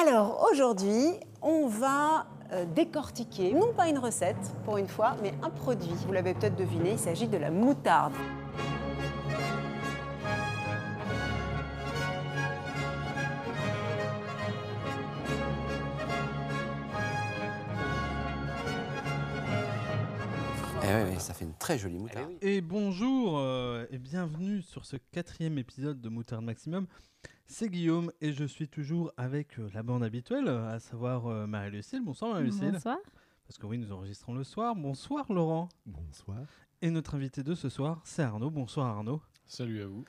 Alors aujourd'hui, on va euh, décortiquer, non pas une recette pour une fois, mais un produit. Vous l'avez peut-être deviné, il s'agit de la moutarde. Eh oui, ça fait une très jolie moutarde. Et bonjour euh, et bienvenue sur ce quatrième épisode de Moutarde Maximum. C'est Guillaume et je suis toujours avec euh, la bande habituelle, à savoir euh, Marie-Lucille. Bonsoir Marie-Lucille. Bonsoir. Parce que oui, nous enregistrons le soir. Bonsoir Laurent. Bonsoir. Et notre invité de ce soir, c'est Arnaud. Bonsoir Arnaud. Salut à vous.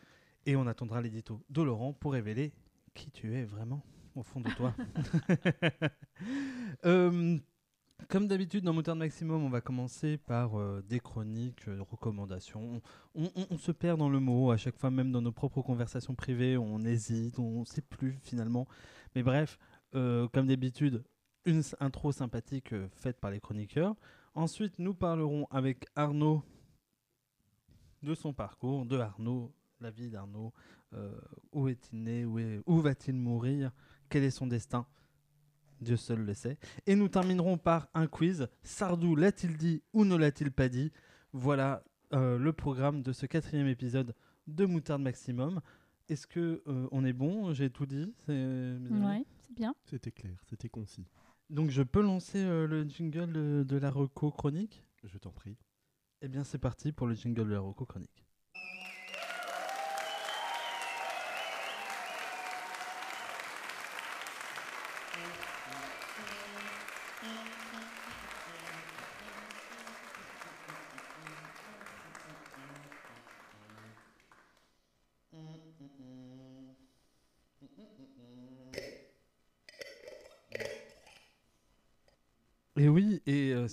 Et on attendra l'édito de Laurent pour révéler qui tu es vraiment au fond de toi. Euh, comme d'habitude dans Moutarde Maximum, on va commencer par euh, des chroniques, euh, recommandations. On, se perd dans le mot à chaque fois, même dans nos propres conversations privées, on hésite, on ne sait plus finalement. Mais bref, euh, comme d'habitude, une intro sympathique euh, faite par les chroniqueurs. Ensuite, nous parlerons avec Arnaud de son parcours, de Arnaud, la vie d'Arnaud, où est-il né, où va-t-il mourir, quel est son destin Dieu seul le sait. Et nous terminerons par un quiz. Sardou l'a-t-il dit ou ne l'a-t-il pas dit? Voilà euh, le programme de ce quatrième épisode de Moutarde Maximum. Est-ce que euh, on est bon? J'ai tout dit. Ouais, c'est bien. C'était clair, c'était concis. Donc je peux lancer euh, le jingle de, de la reco chronique? Je t'en prie. Eh bien c'est parti pour le jingle de la reco chronique.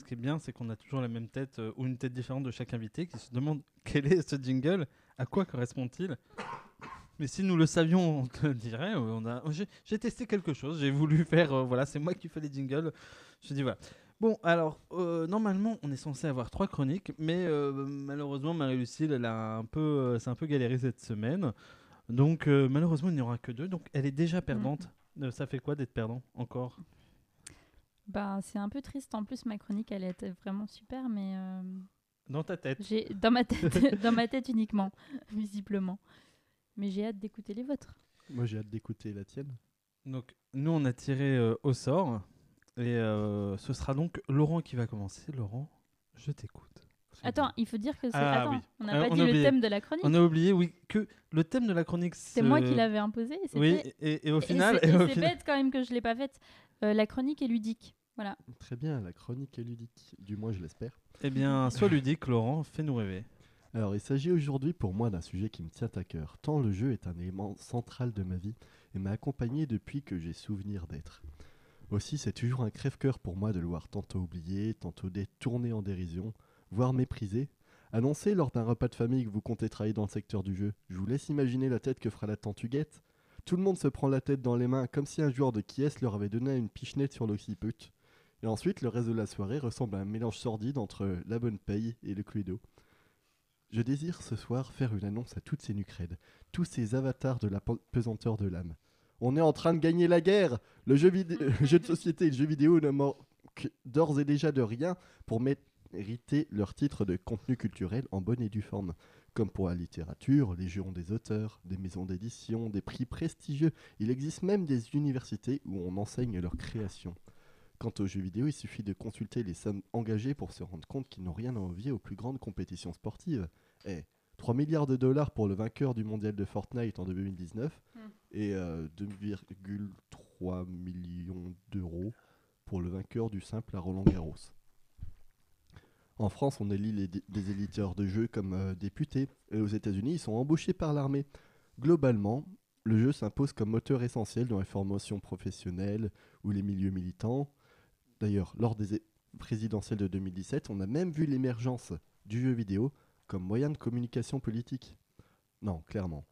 Qui est bien, c'est qu'on a toujours la même tête euh, ou une tête différente de chaque invité qui se demande quel est ce jingle, à quoi correspond-il. Mais si nous le savions, on te le dirait. euh, On a, j'ai, testé quelque chose, j'ai voulu faire, euh, voilà, c'est moi qui fais les jingles. Je dis voilà. Bon, alors euh, normalement, on est censé avoir trois chroniques, mais malheureusement, Marie-Lucille, elle a un peu, c'est un peu galéré cette semaine. Donc malheureusement, il n'y aura que deux. Donc elle est déjà perdante. Euh, ça fait quoi d'être perdant encore? Bah, c'est un peu triste. En plus, ma chronique, elle était vraiment super, mais euh, dans ta tête j'ai dans ma tête, dans ma tête uniquement, visiblement. Mais j'ai hâte d'écouter les vôtres. Moi, j'ai hâte d'écouter la tienne. Donc, nous, on a tiré euh, au sort. Et euh, ce sera donc Laurent qui va commencer. Laurent, je t'écoute. Attends, il faut dire que c'est. Ah, Attends, oui. on n'a Euh, pas on dit a le oublié. thème de la chronique. On a oublié, oui, que le thème de la chronique, C'est moi qui l'avais imposé. et Oui, et, et au et final. c'est- et et au c'est final- bête quand même que je l'ai pas faite. Euh, la chronique est ludique. Voilà. Très bien, la chronique est ludique. Du moins, je l'espère. Eh bien, sois ludique, Laurent, fais-nous rêver. Alors, il s'agit aujourd'hui pour moi d'un sujet qui me tient à cœur, tant le jeu est un élément central de ma vie et m'a accompagné depuis que j'ai souvenir d'être. Aussi, c'est toujours un crève-cœur pour moi de le voir tantôt oublié, tantôt détourné en dérision, voire méprisé. Annoncé lors d'un repas de famille que vous comptez travailler dans le secteur du jeu, je vous laisse imaginer la tête que fera la tante Huguette. Tout le monde se prend la tête dans les mains comme si un joueur de Kies leur avait donné une pichenette sur l'occiput. Et ensuite, le reste de la soirée ressemble à un mélange sordide entre la bonne paye et le cluedo. Je désire ce soir faire une annonce à toutes ces nucrèdes, tous ces avatars de la pe- pesanteur de l'âme. On est en train de gagner la guerre Le jeu, jeu de société et le jeu vidéo ne manquent d'ores et déjà de rien pour mériter leur titre de contenu culturel en bonne et due forme. Comme pour la littérature, les jeux ont des auteurs, des maisons d'édition, des prix prestigieux. Il existe même des universités où on enseigne leur création. Quant aux jeux vidéo, il suffit de consulter les sommes engagées pour se rendre compte qu'ils n'ont rien à envier aux plus grandes compétitions sportives. Eh, 3 milliards de dollars pour le vainqueur du mondial de Fortnite en 2019 Hmm. et euh, 2,3 millions d'euros pour le vainqueur du simple à Roland Garros. En France, on élit les- des éditeurs de jeux comme euh, députés, et aux États-Unis, ils sont embauchés par l'armée. Globalement, le jeu s'impose comme moteur essentiel dans les formations professionnelles ou les milieux militants. D'ailleurs, lors des présidentielles de 2017, on a même vu l'émergence du jeu vidéo comme moyen de communication politique. Non, clairement.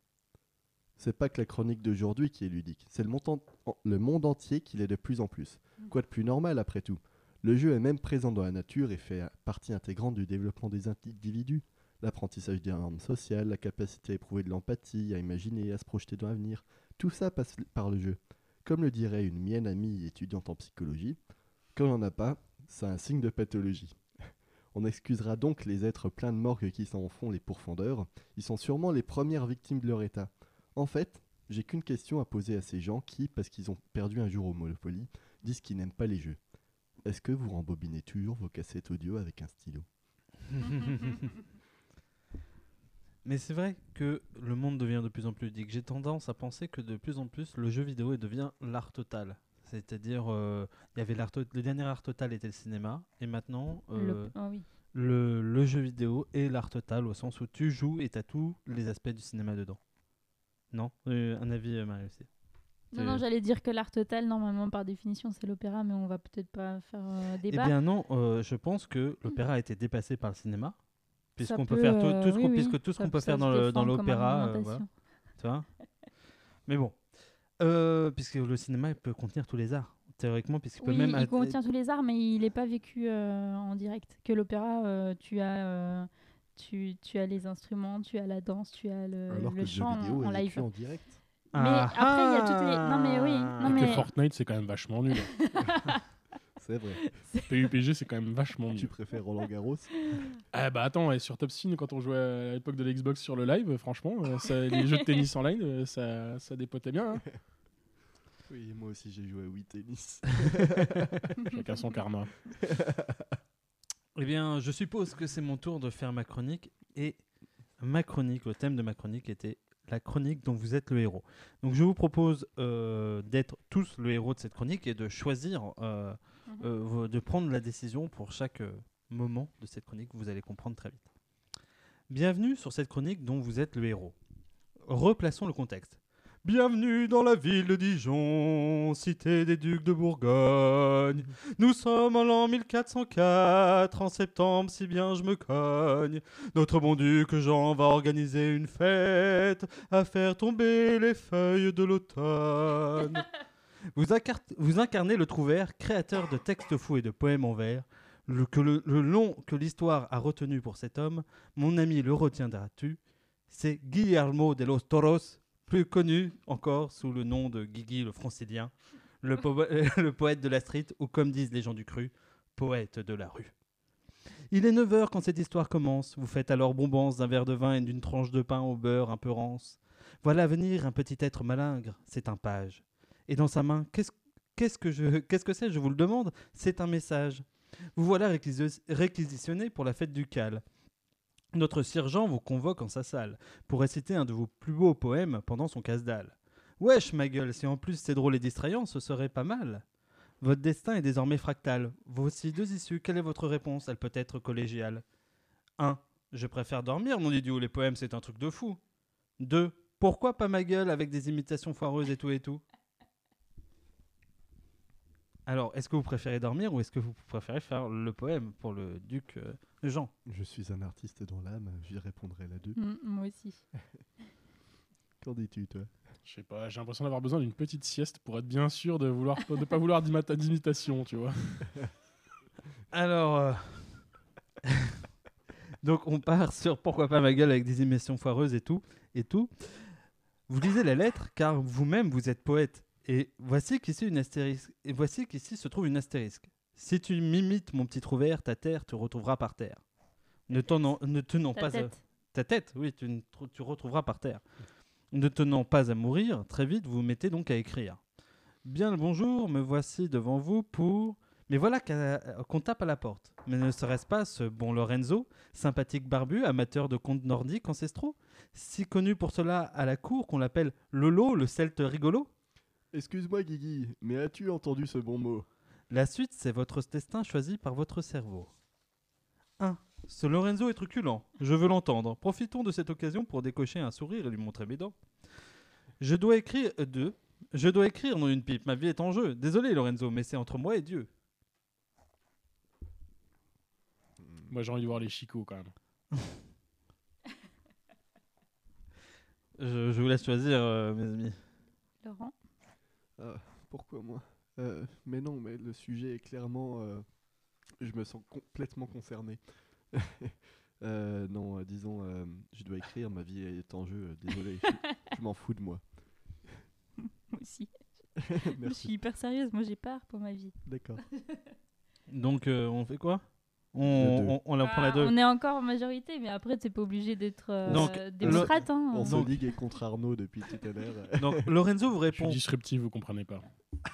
C'est pas que la chronique d'aujourd'hui qui est ludique, c'est le, monde entier qui l'est de plus en plus. Quoi de plus normal après tout? Le jeu est même présent dans la nature et fait partie intégrante du développement des individus. L'apprentissage des normes sociales, la capacité à éprouver de l'empathie, à imaginer, à se projeter dans l'avenir, tout ça passe par le jeu. Comme le dirait une mienne amie étudiante en psychologie, quand il n'y en a pas, c'est un signe de pathologie. On excusera donc les êtres pleins de morgue qui s'en font les pourfendeurs. Ils sont sûrement les premières victimes de leur état. En fait, j'ai qu'une question à poser à ces gens qui, parce qu'ils ont perdu un jour au Monopoly, disent qu'ils n'aiment pas les jeux. Est-ce que vous rembobinez toujours vos cassettes audio avec un stylo? Mais c'est vrai que le monde devient de plus en plus ludique. J'ai tendance à penser que de plus en plus le jeu vidéo devient l'art total. C'est-à-dire, euh, il y avait l'art le dernier art total était le cinéma, et maintenant Le- euh, ah oui. le, le jeu vidéo est l'art total au sens où tu joues et tu as tous les aspects du cinéma dedans. Non? Euh, Un avis, euh, Marie aussi. Non, non, j'allais dire que l'art total, normalement, par définition, c'est l'opéra, mais on va peut-être pas faire euh, Eh débat. bien non, euh, je pense que l'opéra a été dépassé par le cinéma, puisqu'on peut, peut, faire tout, euh, tout ce oui, qu'on oui, puisque tout ce qu'on peut faire dans l'opéra, euh, voilà. tu vois? Mais bon, Euh, puisque le cinéma il peut contenir tous les arts, théoriquement, puisqu'il peut Oui, même... il contient tous les arts, mais il n'est pas vécu euh, en direct. Que l'opéra, euh, tu as... euh, tu, tu as les instruments, tu as la danse, tu as le, Alors le chant vidéo en, en est live. vécu en direct. Mais après, il y a toutes les- non, mais oui, non, Ah. Et mais- que Fortnite, c'est quand même vachement nul. C'est vrai. PUPG, c'est quand même vachement Tu nul. préfères Roland Garros? Ah bah attends, et sur Top Spin, quand on jouait à l'époque de l'Xbox sur le live, franchement, euh, ça- les jeux de tennis en live, euh, ça, ça dépotait bien. hein. Oui, moi aussi j'ai joué à Wii Tennis. Chacun son karma. Eh bien, je suppose que c'est mon tour de faire ma chronique. Et ma chronique, le thème de ma chronique était la chronique dont vous êtes le héros. Donc, je vous propose euh, d'être tous le héros de cette chronique et de choisir, euh, Mhm. euh, de prendre la décision pour chaque moment de cette chronique. Vous allez comprendre très vite. Bienvenue sur cette chronique dont vous êtes le héros. Replaçons le contexte. Bienvenue dans la ville de Dijon, cité des ducs de Bourgogne. Nous sommes en l'an 1404, en septembre, si bien je me cogne. Notre bon duc Jean va organiser une fête à faire tomber les feuilles de l'automne. vous, incar- vous incarnez le trouvère, créateur de textes fous et de poèmes en vers. Le, long que l'histoire a retenu pour cet homme, mon ami le retiendras-tu? C'est Guillermo de los Toros, plus connu encore sous le nom de Guigui le francilien, le, le poète de la street, ou comme disent les gens du cru, poète de la rue. Il est 9h quand cette histoire commence. Vous faites alors bombance d'un verre de vin et d'une tranche de pain au beurre un peu rance. Voilà venir un petit être malingre, c'est un page. Et dans sa main, qu'est-ce qu'est-ce que je qu'est-ce que c'est, je vous le demande C'est un message. Vous voilà réquisi- réquisitionné pour la fête du cal. Notre sergent vous convoque en sa salle pour réciter un de vos plus beaux poèmes pendant son casse-dalle. Wesh, ma gueule, si en plus c'est drôle et distrayant, ce serait pas mal. Votre destin est désormais fractal. Voici deux issues. Quelle est votre réponse? Elle peut être collégiale. 1. Je préfère dormir, mon idiot. Les poèmes, c'est un truc de fou. 2. Pourquoi pas ma gueule avec des imitations foireuses et tout et tout? Alors, est-ce que vous préférez dormir ou est-ce que vous préférez faire le poème pour le duc euh, Jean? Je suis un artiste dans l'âme, j'y répondrai la deux. Mm, moi aussi. Qu'en dis-tu, toi? Je sais pas, j'ai l'impression d'avoir besoin d'une petite sieste pour être bien sûr de vouloir de pas vouloir d'imita- d'imitation, tu vois. Alors, euh, donc on part sur pourquoi pas ma gueule avec des émissions foireuses et tout et tout. Vous lisez la lettre car vous-même vous êtes poète et voici qu'ici une astérisque et voici qu'ici se trouve une astérisque. Si tu m'imites mon petit trouvère, ta terre te retrouvera par terre. Ne tenant, ne tenant Ta pas à- ta tête, oui, tu, ne trou- tu retrouveras par terre. Ne tenant pas à mourir, très vite vous vous mettez donc à écrire. Bien le bonjour, me voici devant vous pour. Mais voilà qu'on tape à la porte. Mais ne serait-ce pas ce bon Lorenzo, sympathique barbu, amateur de contes nordiques ancestraux, si connu pour cela à la cour qu'on l'appelle Lolo, le celte rigolo? Excuse-moi, Guigui, mais as-tu entendu ce bon mot? La suite, c'est votre destin choisi par votre cerveau. 1. Ce Lorenzo est truculent. Je veux l'entendre. Profitons de cette occasion pour décocher un sourire et lui montrer mes dents. Je dois écrire. 2. Je dois écrire, non une pipe. Ma vie est en jeu. Désolé, Lorenzo, mais c'est entre moi et Dieu. Moi j'ai envie de voir les chicots quand même. Je, je vous laisse choisir, euh, mes amis. Laurent? Pourquoi moi? Euh, Mais non, mais le sujet est clairement... euh, je me sens complètement concerné. Euh, non, euh, disons, euh, je dois écrire, ma vie est en jeu, euh, désolé, je, je m'en fous de moi. Moi aussi. Je suis hyper sérieuse, moi j'ai peur pour ma vie. D'accord. Donc, euh, on fait quoi? On, on, prend la Ah, deux. On est encore en majorité, mais après t'es pas obligé d'être euh, Donc, démocrate. Hein. On se ligue contre Arnaud depuis tout à l'heure. Donc, Lorenzo vous Je suis répond disruptif, vous comprenez pas.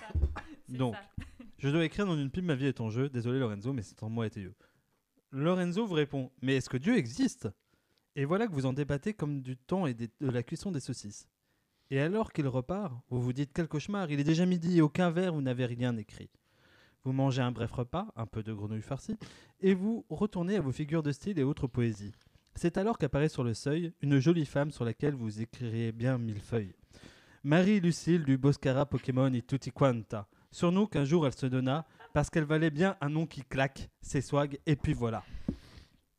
Donc. ça. Je dois écrire dans une pub Ma vie est en jeu. Désolé Lorenzo, mais c'est en moi étayeux. Lorenzo vous répond Mais est-ce que Dieu existe? Et voilà que vous en débattez comme du temps et des- de la cuisson des saucisses. Et alors qu'il repart, vous vous dites Quel cauchemar Il est déjà midi et aucun verre, vous n'avez rien écrit. Vous mangez un bref repas, un peu de grenouille farcie, et vous retournez à vos figures de style et autres poésies. C'est alors qu'apparaît sur le seuil une jolie femme sur laquelle vous écririez bien mille feuilles. Marie-Lucille du Boscara Pokémon et Tutti Quanta. Surnom qu'un jour elle se donna parce qu'elle valait bien un nom qui claque, ses swags, et puis voilà.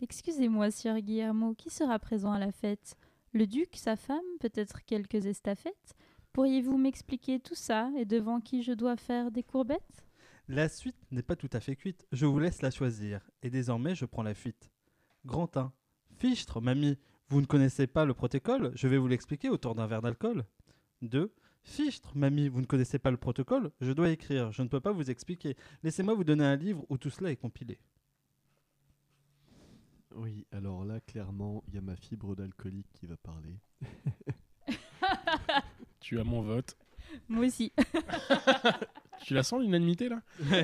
Excusez-moi, Sir Guillermo, qui sera présent à la fête? Le duc, sa femme, peut-être quelques estafettes Pourriez-vous m'expliquer tout ça et devant qui je dois faire des courbettes? La suite n'est pas tout à fait cuite, je vous laisse la choisir, et désormais je prends la fuite. Grand 1. Fichtre, mamie, vous ne connaissez pas le protocole, je vais vous l'expliquer autour d'un verre d'alcool. 2. Fichtre, mamie, vous ne connaissez pas le protocole, je dois écrire, je ne peux pas vous expliquer. Laissez-moi vous donner un livre où tout cela est compilé. Oui, alors là, clairement, il y a ma fibre d'alcoolique qui va parler. Tu as mon vote. Moi aussi. Tu la sens l'unanimité là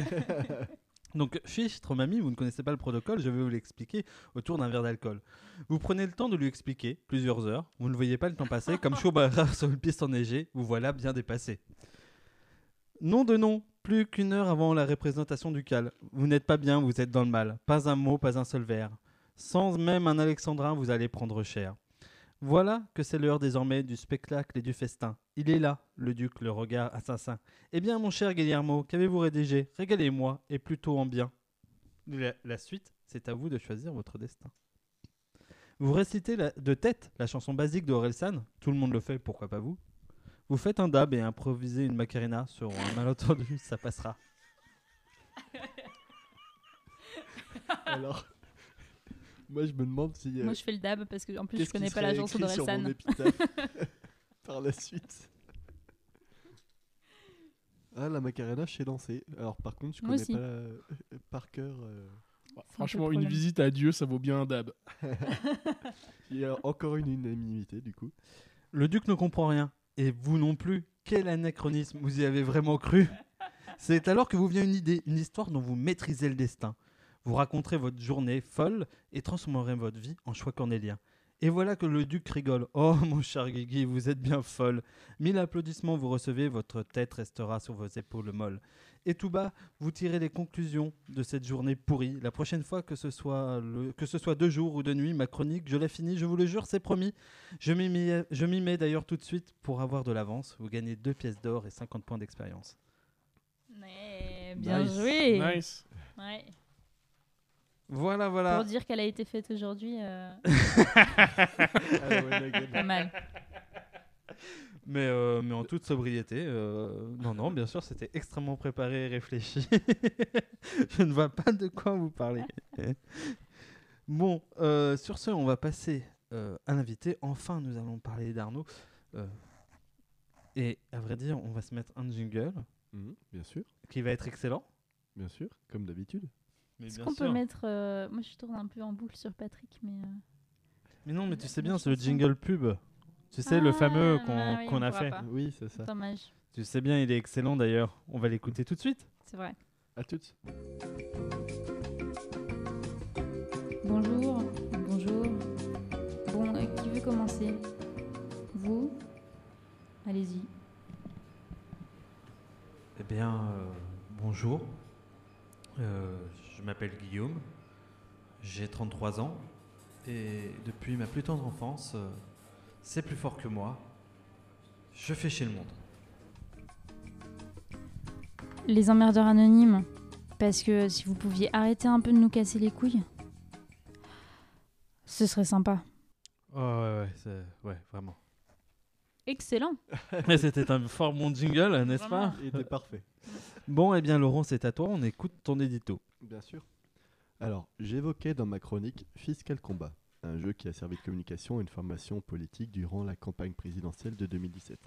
Donc, fichtre, mamie, vous ne connaissez pas le protocole, je vais vous l'expliquer autour d'un verre d'alcool. Vous prenez le temps de lui expliquer, plusieurs heures, vous ne voyez pas le temps passer, comme Schubert sur une piste enneigée, vous voilà bien dépassé. Nom de nom, plus qu'une heure avant la représentation du cal. Vous n'êtes pas bien, vous êtes dans le mal. Pas un mot, pas un seul vers. Sans même un alexandrin, vous allez prendre cher. Voilà que c'est l'heure désormais du spectacle et du festin. Il est là, le duc, le regard assassin. Eh bien, mon cher Guillermo, qu'avez-vous rédigé? Régalez-moi, et plutôt en bien. La, la suite, c'est à vous de choisir votre destin. Vous récitez la- de tête la chanson basique de Orelsan, tout le monde le fait, pourquoi pas vous? Vous faites un dab et improvisez une macarena sur un malentendu, ça passera. Alors, moi, je me demande si. euh, Moi je fais le dab parce que en plus je connais pas la chanson écrit sur mon d'Orelsan. par la suite. Ah, la Macarena, je sais danser. Alors, par contre, je Moi connais aussi. pas euh, par cœur. euh, Bah, Franchement, une problème. visite à Dieu, ça vaut bien un dab. Il y a encore une unanimité, du coup. Le duc ne comprend rien, et vous non plus. Quel anachronisme, vous y avez vraiment cru C'est alors que vous vient une idée, une histoire dont vous maîtrisez le destin. Vous raconterez votre journée folle et transformerez votre vie en choix cornélien. Et voilà que le duc rigole. Oh mon cher Guigui, vous êtes bien folle. Mille applaudissements vous recevez, votre tête restera sur vos épaules molles. Et tout bas, vous tirez les conclusions de cette journée pourrie. La prochaine fois que ce soit, le- que ce soit de jour ou de nuit, ma chronique, je la finis, je vous le jure, c'est promis. Je m'y mets, d'ailleurs tout de suite pour avoir de l'avance. Vous gagnez deux pièces d'or et 50 points d'expérience. Bien Nice. joué. Nice. Ouais. Voilà, voilà. Pour dire qu'elle a été faite aujourd'hui, euh, Ah, pas mal. Mais, euh, mais en toute sobriété. euh, non, non, bien sûr, c'était extrêmement préparé et réfléchi. je ne vois pas de quoi vous parlez. bon, euh, sur ce, on va passer euh, à l'invité. Enfin, nous allons parler d'Arnaud. Euh, et à vrai dire, on va se mettre un jingle Mhm, bien sûr, qui va être excellent. bien sûr, comme d'habitude. Mais Est-ce bien qu'on peut mettre. euh, Moi je tourne un peu en boucle sur Patrick, mais. euh, Mais non, mais tu sais la bien, c'est le jingle pub. Tu sais, le Ah, fameux qu'on ah oui, qu'on on a fait. pas. Oui, c'est ça. Dommage. Tu sais bien, il est excellent d'ailleurs. On va l'écouter tout de suite. C'est vrai. À toutes. Bonjour, bonjour. Bon, euh, qui veut commencer? Vous? Allez-y. Eh bien, euh, bonjour. Euh, je m'appelle Guillaume. J'ai 33 ans. Et depuis ma plus tendre enfance, euh, c'est plus fort que moi. Je fais chez le monde. Les emmerdeurs anonymes. Parce que si vous pouviez arrêter un peu de nous casser les couilles, ce serait sympa. Oh, ouais, ouais, c'est- ouais, vraiment. Excellent. Mais C'était un fort bon jingle, n'est-ce pas? Il était parfait. Bon, eh bien, Laurent, c'est à toi. On écoute ton édito. Bien sûr. Alors, j'évoquais dans ma chronique Fiscal Combat, un jeu qui a servi de communication à une formation politique durant la campagne présidentielle de 2017.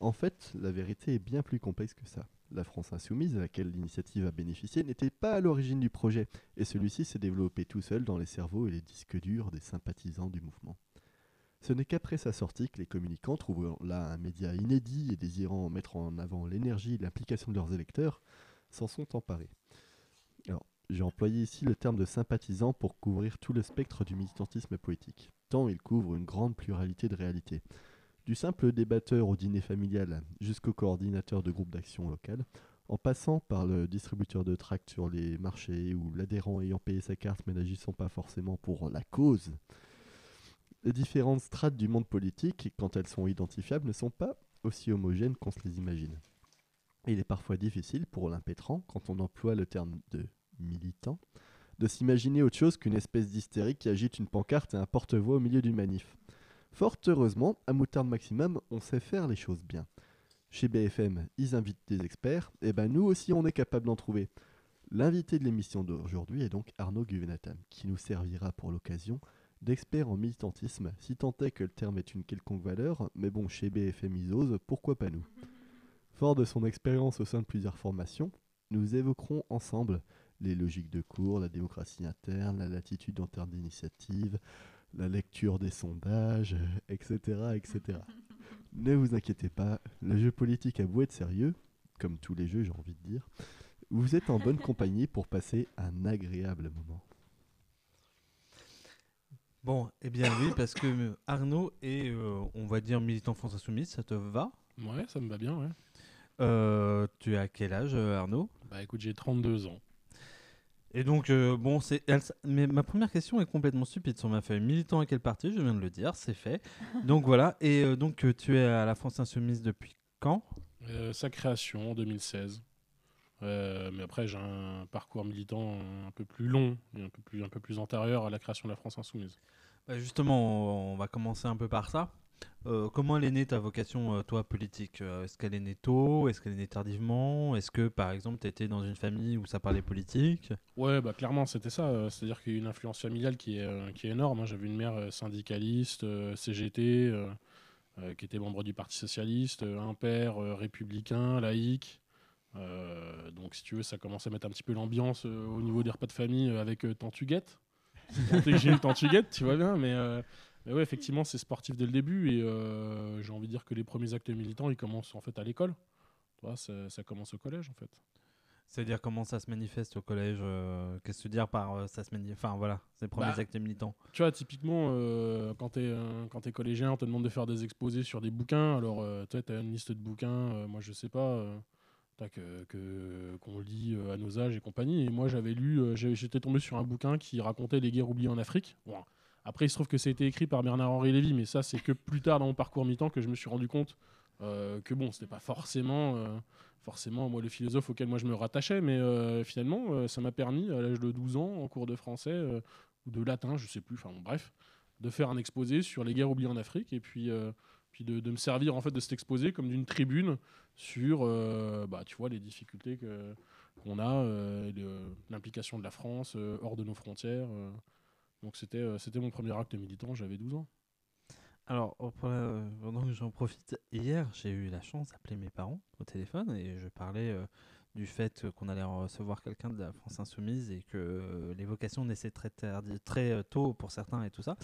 En fait, la vérité est bien plus complexe que ça. La France insoumise, à laquelle l'initiative a bénéficié, n'était pas à l'origine du projet, et celui-ci s'est développé tout seul dans les cerveaux et les disques durs des sympathisants du mouvement. Ce n'est qu'après sa sortie que les communicants, trouvant là un média inédit et désirant mettre en avant l'énergie et l'implication de leurs électeurs, s'en sont emparés. J'ai employé ici le terme de sympathisant pour couvrir tout le spectre du militantisme politique, tant il couvre une grande pluralité de réalités. Du simple débatteur au dîner familial jusqu'au coordinateur de groupe d'action local, en passant par le distributeur de tracts sur les marchés ou l'adhérent ayant payé sa carte mais n'agissant pas forcément pour la cause. Les différentes strates du monde politique, quand elles sont identifiables, ne sont pas aussi homogènes qu'on se les imagine. Il est parfois difficile pour l'impétrant, quand on emploie le terme de militant, de s'imaginer autre chose qu'une espèce d'hystérique qui agite une pancarte et un porte-voix au milieu d'une manif. Fort heureusement, à Moutarde Maximum, on sait faire les choses bien. Chez BFM, ils invitent des experts, et ben nous aussi on est capable d'en trouver. L'invité de l'émission d'aujourd'hui est donc Arnaud Guvenatam, qui nous servira pour l'occasion d'expert en militantisme, si tant est que le terme est une quelconque valeur, mais bon, chez BFM Isos, pourquoi pas nous? Fort de son expérience au sein de plusieurs formations, nous évoquerons ensemble les logiques de cours, la démocratie interne, la latitude en termes d'initiative, la lecture des sondages, etc. etc. ne vous inquiétez pas, le jeu politique a beau être sérieux, comme tous les jeux j'ai envie de dire, vous êtes en bonne compagnie pour passer un agréable moment. Bon, eh bien oui, parce que euh, Arnaud est, euh, on va dire, militant France Insoumise, ça te va? Ouais, ça me va bien, ouais. Euh, Tu as quel âge, Arnaud? Bah écoute, j'ai 32 ans. Et donc, euh, bon, c'est. Mais ma première question est complètement stupide sur ma feuille. Militant à quel parti? Je viens de le dire, c'est fait. donc voilà. Et euh, donc, tu es à la France Insoumise depuis quand? Euh, sa création en 2016. Euh, mais après, j'ai un parcours militant un peu plus long et un peu plus, un peu plus antérieur à la création de la France Insoumise. Bah, Justement, on on va commencer un peu par ça. Euh, comment elle est née ta vocation, euh, toi, politique? Est-ce qu'elle est née tôt? Est-ce qu'elle est née tardivement? Est-ce que, par exemple, tu étais dans une famille où ça parlait politique? Ouais, bah clairement, c'était ça. C'est-à-dire qu'il y a une influence familiale qui est, qui est énorme. hein. J'avais une mère syndicaliste, CGT, qui était membre du Parti Socialiste, un père républicain, laïque. Euh, donc, si tu veux, ça commence à mettre un petit peu l'ambiance euh, au niveau des repas de famille euh, avec Tante Huguette. Tant est que J'ai Huguette, tu vois bien, mais, mais ouais, effectivement, c'est sportif dès le début et euh, j'ai envie de dire que les premiers actes militants, ils commencent en fait à l'école. Ça, ça commence au collège en fait. C'est-à-dire comment ça se manifeste au collège euh, Qu'est-ce que tu veux dire par euh, ça se manifeste Enfin voilà, les premiers Bah, actes militants? Tu vois, typiquement, quand tu es, collégien, on te demande de faire des exposés sur des bouquins. Alors, tu as une liste de bouquins, moi je sais pas, qu'on lit euh, à nos âges et compagnie. Et moi j'avais lu, euh, j'étais tombé sur un bouquin qui racontait les guerres oubliées en Afrique. Après, il se trouve que été écrit par Bernard-Henri Lévy, mais ça, c'est que plus tard dans mon parcours militant que je me suis rendu compte euh, que bon, c'était pas forcément. Forcément, moi, le philosophe auquel moi je me rattachais, mais finalement, ça m'a permis, à l'âge de 12 ans, en cours de français, ou de latin, je sais plus, enfin bref, de faire un exposé sur les guerres oubliées en Afrique et puis, puis de, me servir en fait de cet exposé comme d'une tribune sur euh, bah, tu vois, les difficultés que- qu'on a, euh, l'implication de la France euh, hors de nos frontières. euh. Donc c'était c'était mon premier acte militant, j'avais 12 ans. Alors, pendant que j'en profite, hier, j'ai eu la chance d'appeler mes parents au téléphone et je parlais du fait qu'on allait recevoir quelqu'un de la France Insoumise et que les vocations naissaient très, très tôt pour certains et tout ça.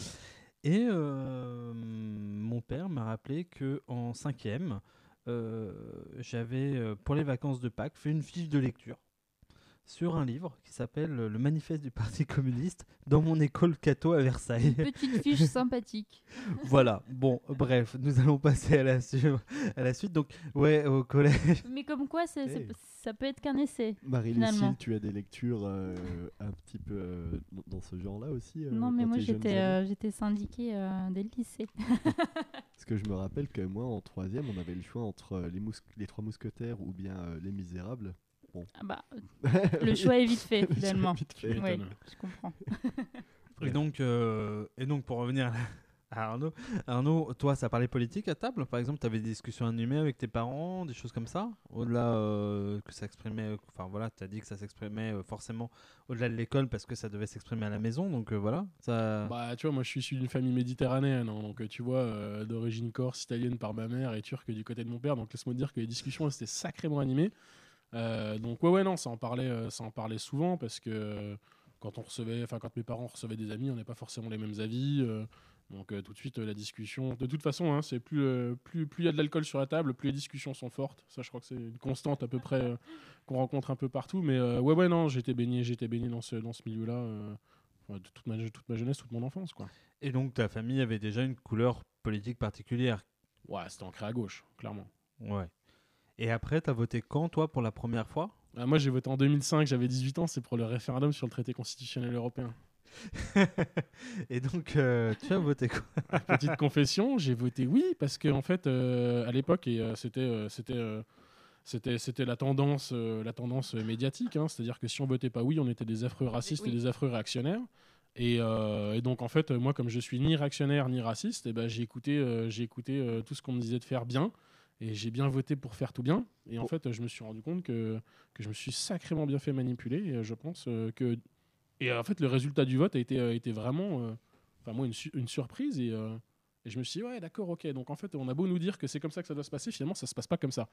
Et euh, mon père m'a rappelé que en cinquième, euh, j'avais, euh, pour les vacances de Pâques, fait une fiche de lecture sur un livre qui s'appelle Le Manifeste du Parti communiste dans mon école Cato à Versailles. Petite fiche sympathique. Voilà, bon, bref, nous allons passer à la, su- à la suite. Donc, ouais, au collège. Mais comme quoi, c'est- c'est- Hey. ça peut être qu'un essai. Marie-Lucille, tu as des lectures euh, un petit peu euh, dans- ce genre-là aussi euh, non, mais moi, j'étais euh, j'étais syndiquée euh, dès le lycée. Parce que je me rappelle que moi, en troisième, on avait le choix entre les, mous- les Trois Mousquetaires ou bien euh, Les Misérables. Ah bah, le choix est vite fait, Le choix est finalement. vite fait. M'étonnes. je comprends. Et donc, euh, et donc, pour revenir à Arnaud, Arnaud, toi, ça parlait politique à table? Par exemple, tu avais des discussions animées avec tes parents, des choses comme ça? Au-delà euh, que ça exprimait. Enfin voilà, tu as dit que ça s'exprimait euh, forcément au-delà de l'école parce que ça devait s'exprimer à la maison. Donc euh, voilà. Ça... Bah, tu vois, moi je suis issu d'une famille méditerranéenne, hein, donc euh, tu vois, euh, d'origine corse, italienne par ma mère et turque du côté de mon père. Donc laisse-moi te dire que les discussions c'était sacrément animées. Euh, donc ouais, ouais, non, ça en parlait, euh, ça en parlait souvent parce que euh, quand on recevait, enfin quand mes parents recevaient des amis, on n'est pas forcément les mêmes avis. donc tout de suite la discussion. De toute façon, hein, c'est plus plus plus il y a de l'alcool sur la table, plus les discussions sont fortes. Ça, je crois que c'est une constante à peu près qu'on rencontre un peu partout. Mais ouais, ouais, non, j'étais baigné, j'étais baigné dans ce dans ce milieu-là. de toute ma toute ma jeunesse, toute mon enfance, quoi. Et donc ta famille avait déjà une couleur politique particulière? Ouais, c'était ancré à gauche, clairement. Ouais. Et après, tu as voté quand, toi, pour la première fois? Ah, moi, j'ai voté en 2005, j'avais 18 ans, c'est pour le référendum sur le traité constitutionnel européen. Et donc, euh, tu as voté quoi? Petite confession, j'ai voté oui parce que en fait, euh, à l'époque, et euh, c'était euh, c'était euh, c'était c'était la tendance euh, la tendance médiatique, hein, c'est-à-dire que si on votait pas oui, on était des affreux racistes Oui. et des affreux réactionnaires. Et, euh, et donc en fait, moi, comme je suis ni réactionnaire ni raciste, et ben j'ai écouté euh, j'ai écouté euh, tout ce qu'on me disait de faire bien. Et j'ai bien voté pour faire tout bien. Et en fait, je me suis rendu compte que, que je me suis sacrément bien fait manipuler. Et euh, je pense euh, que. Et euh, en fait, le résultat du vote a été, a été vraiment. Enfin, moi, une, su- une surprise. Et, et je me suis dit, ouais, d'accord, ok. Donc en fait, on a beau nous dire que c'est comme ça que ça doit se passer, finalement, ça se passe pas comme ça.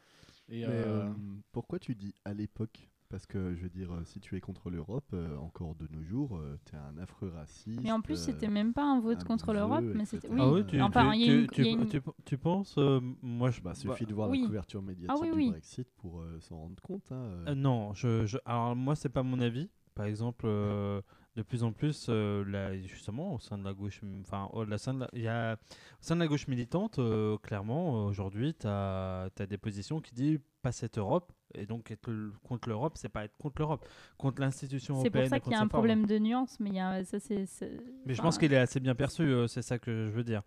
Et, Mais, euh, euh, pourquoi tu dis à l'époque? Parce que je veux dire, euh, si tu es contre l'Europe, euh, encore de nos jours, tu es un affreux raciste. Mais en plus, euh, c'était même pas un vote un contre l'Europe, mais c'était. Oui, Ah oui, tu, enfin, tu- il y a une- tu- une- tu- tu penses euh, Moi, je. Bah, bah, suffit de voir oui. la couverture médiatique Ah oui, du oui. Brexit pour euh, s'en rendre compte. hein, euh. Euh, non, je, je- alors moi c'est pas mon avis. Par exemple, euh, de plus en plus, euh, justement, au sein de la gauche, enfin, au, la sein de la, y a, au sein de la gauche militante, euh, clairement, aujourd'hui, tu as, des positions qui disent pas cette Europe. Et donc, être contre l'Europe, c'est pas être contre l'Europe, contre l'institution C'est européenne. pour ça qu'il y a un forme. problème de nuance, mais y a ça c'est. c'est- Mais je pense qu'il est assez bien perçu, euh, c'est ça que je veux dire.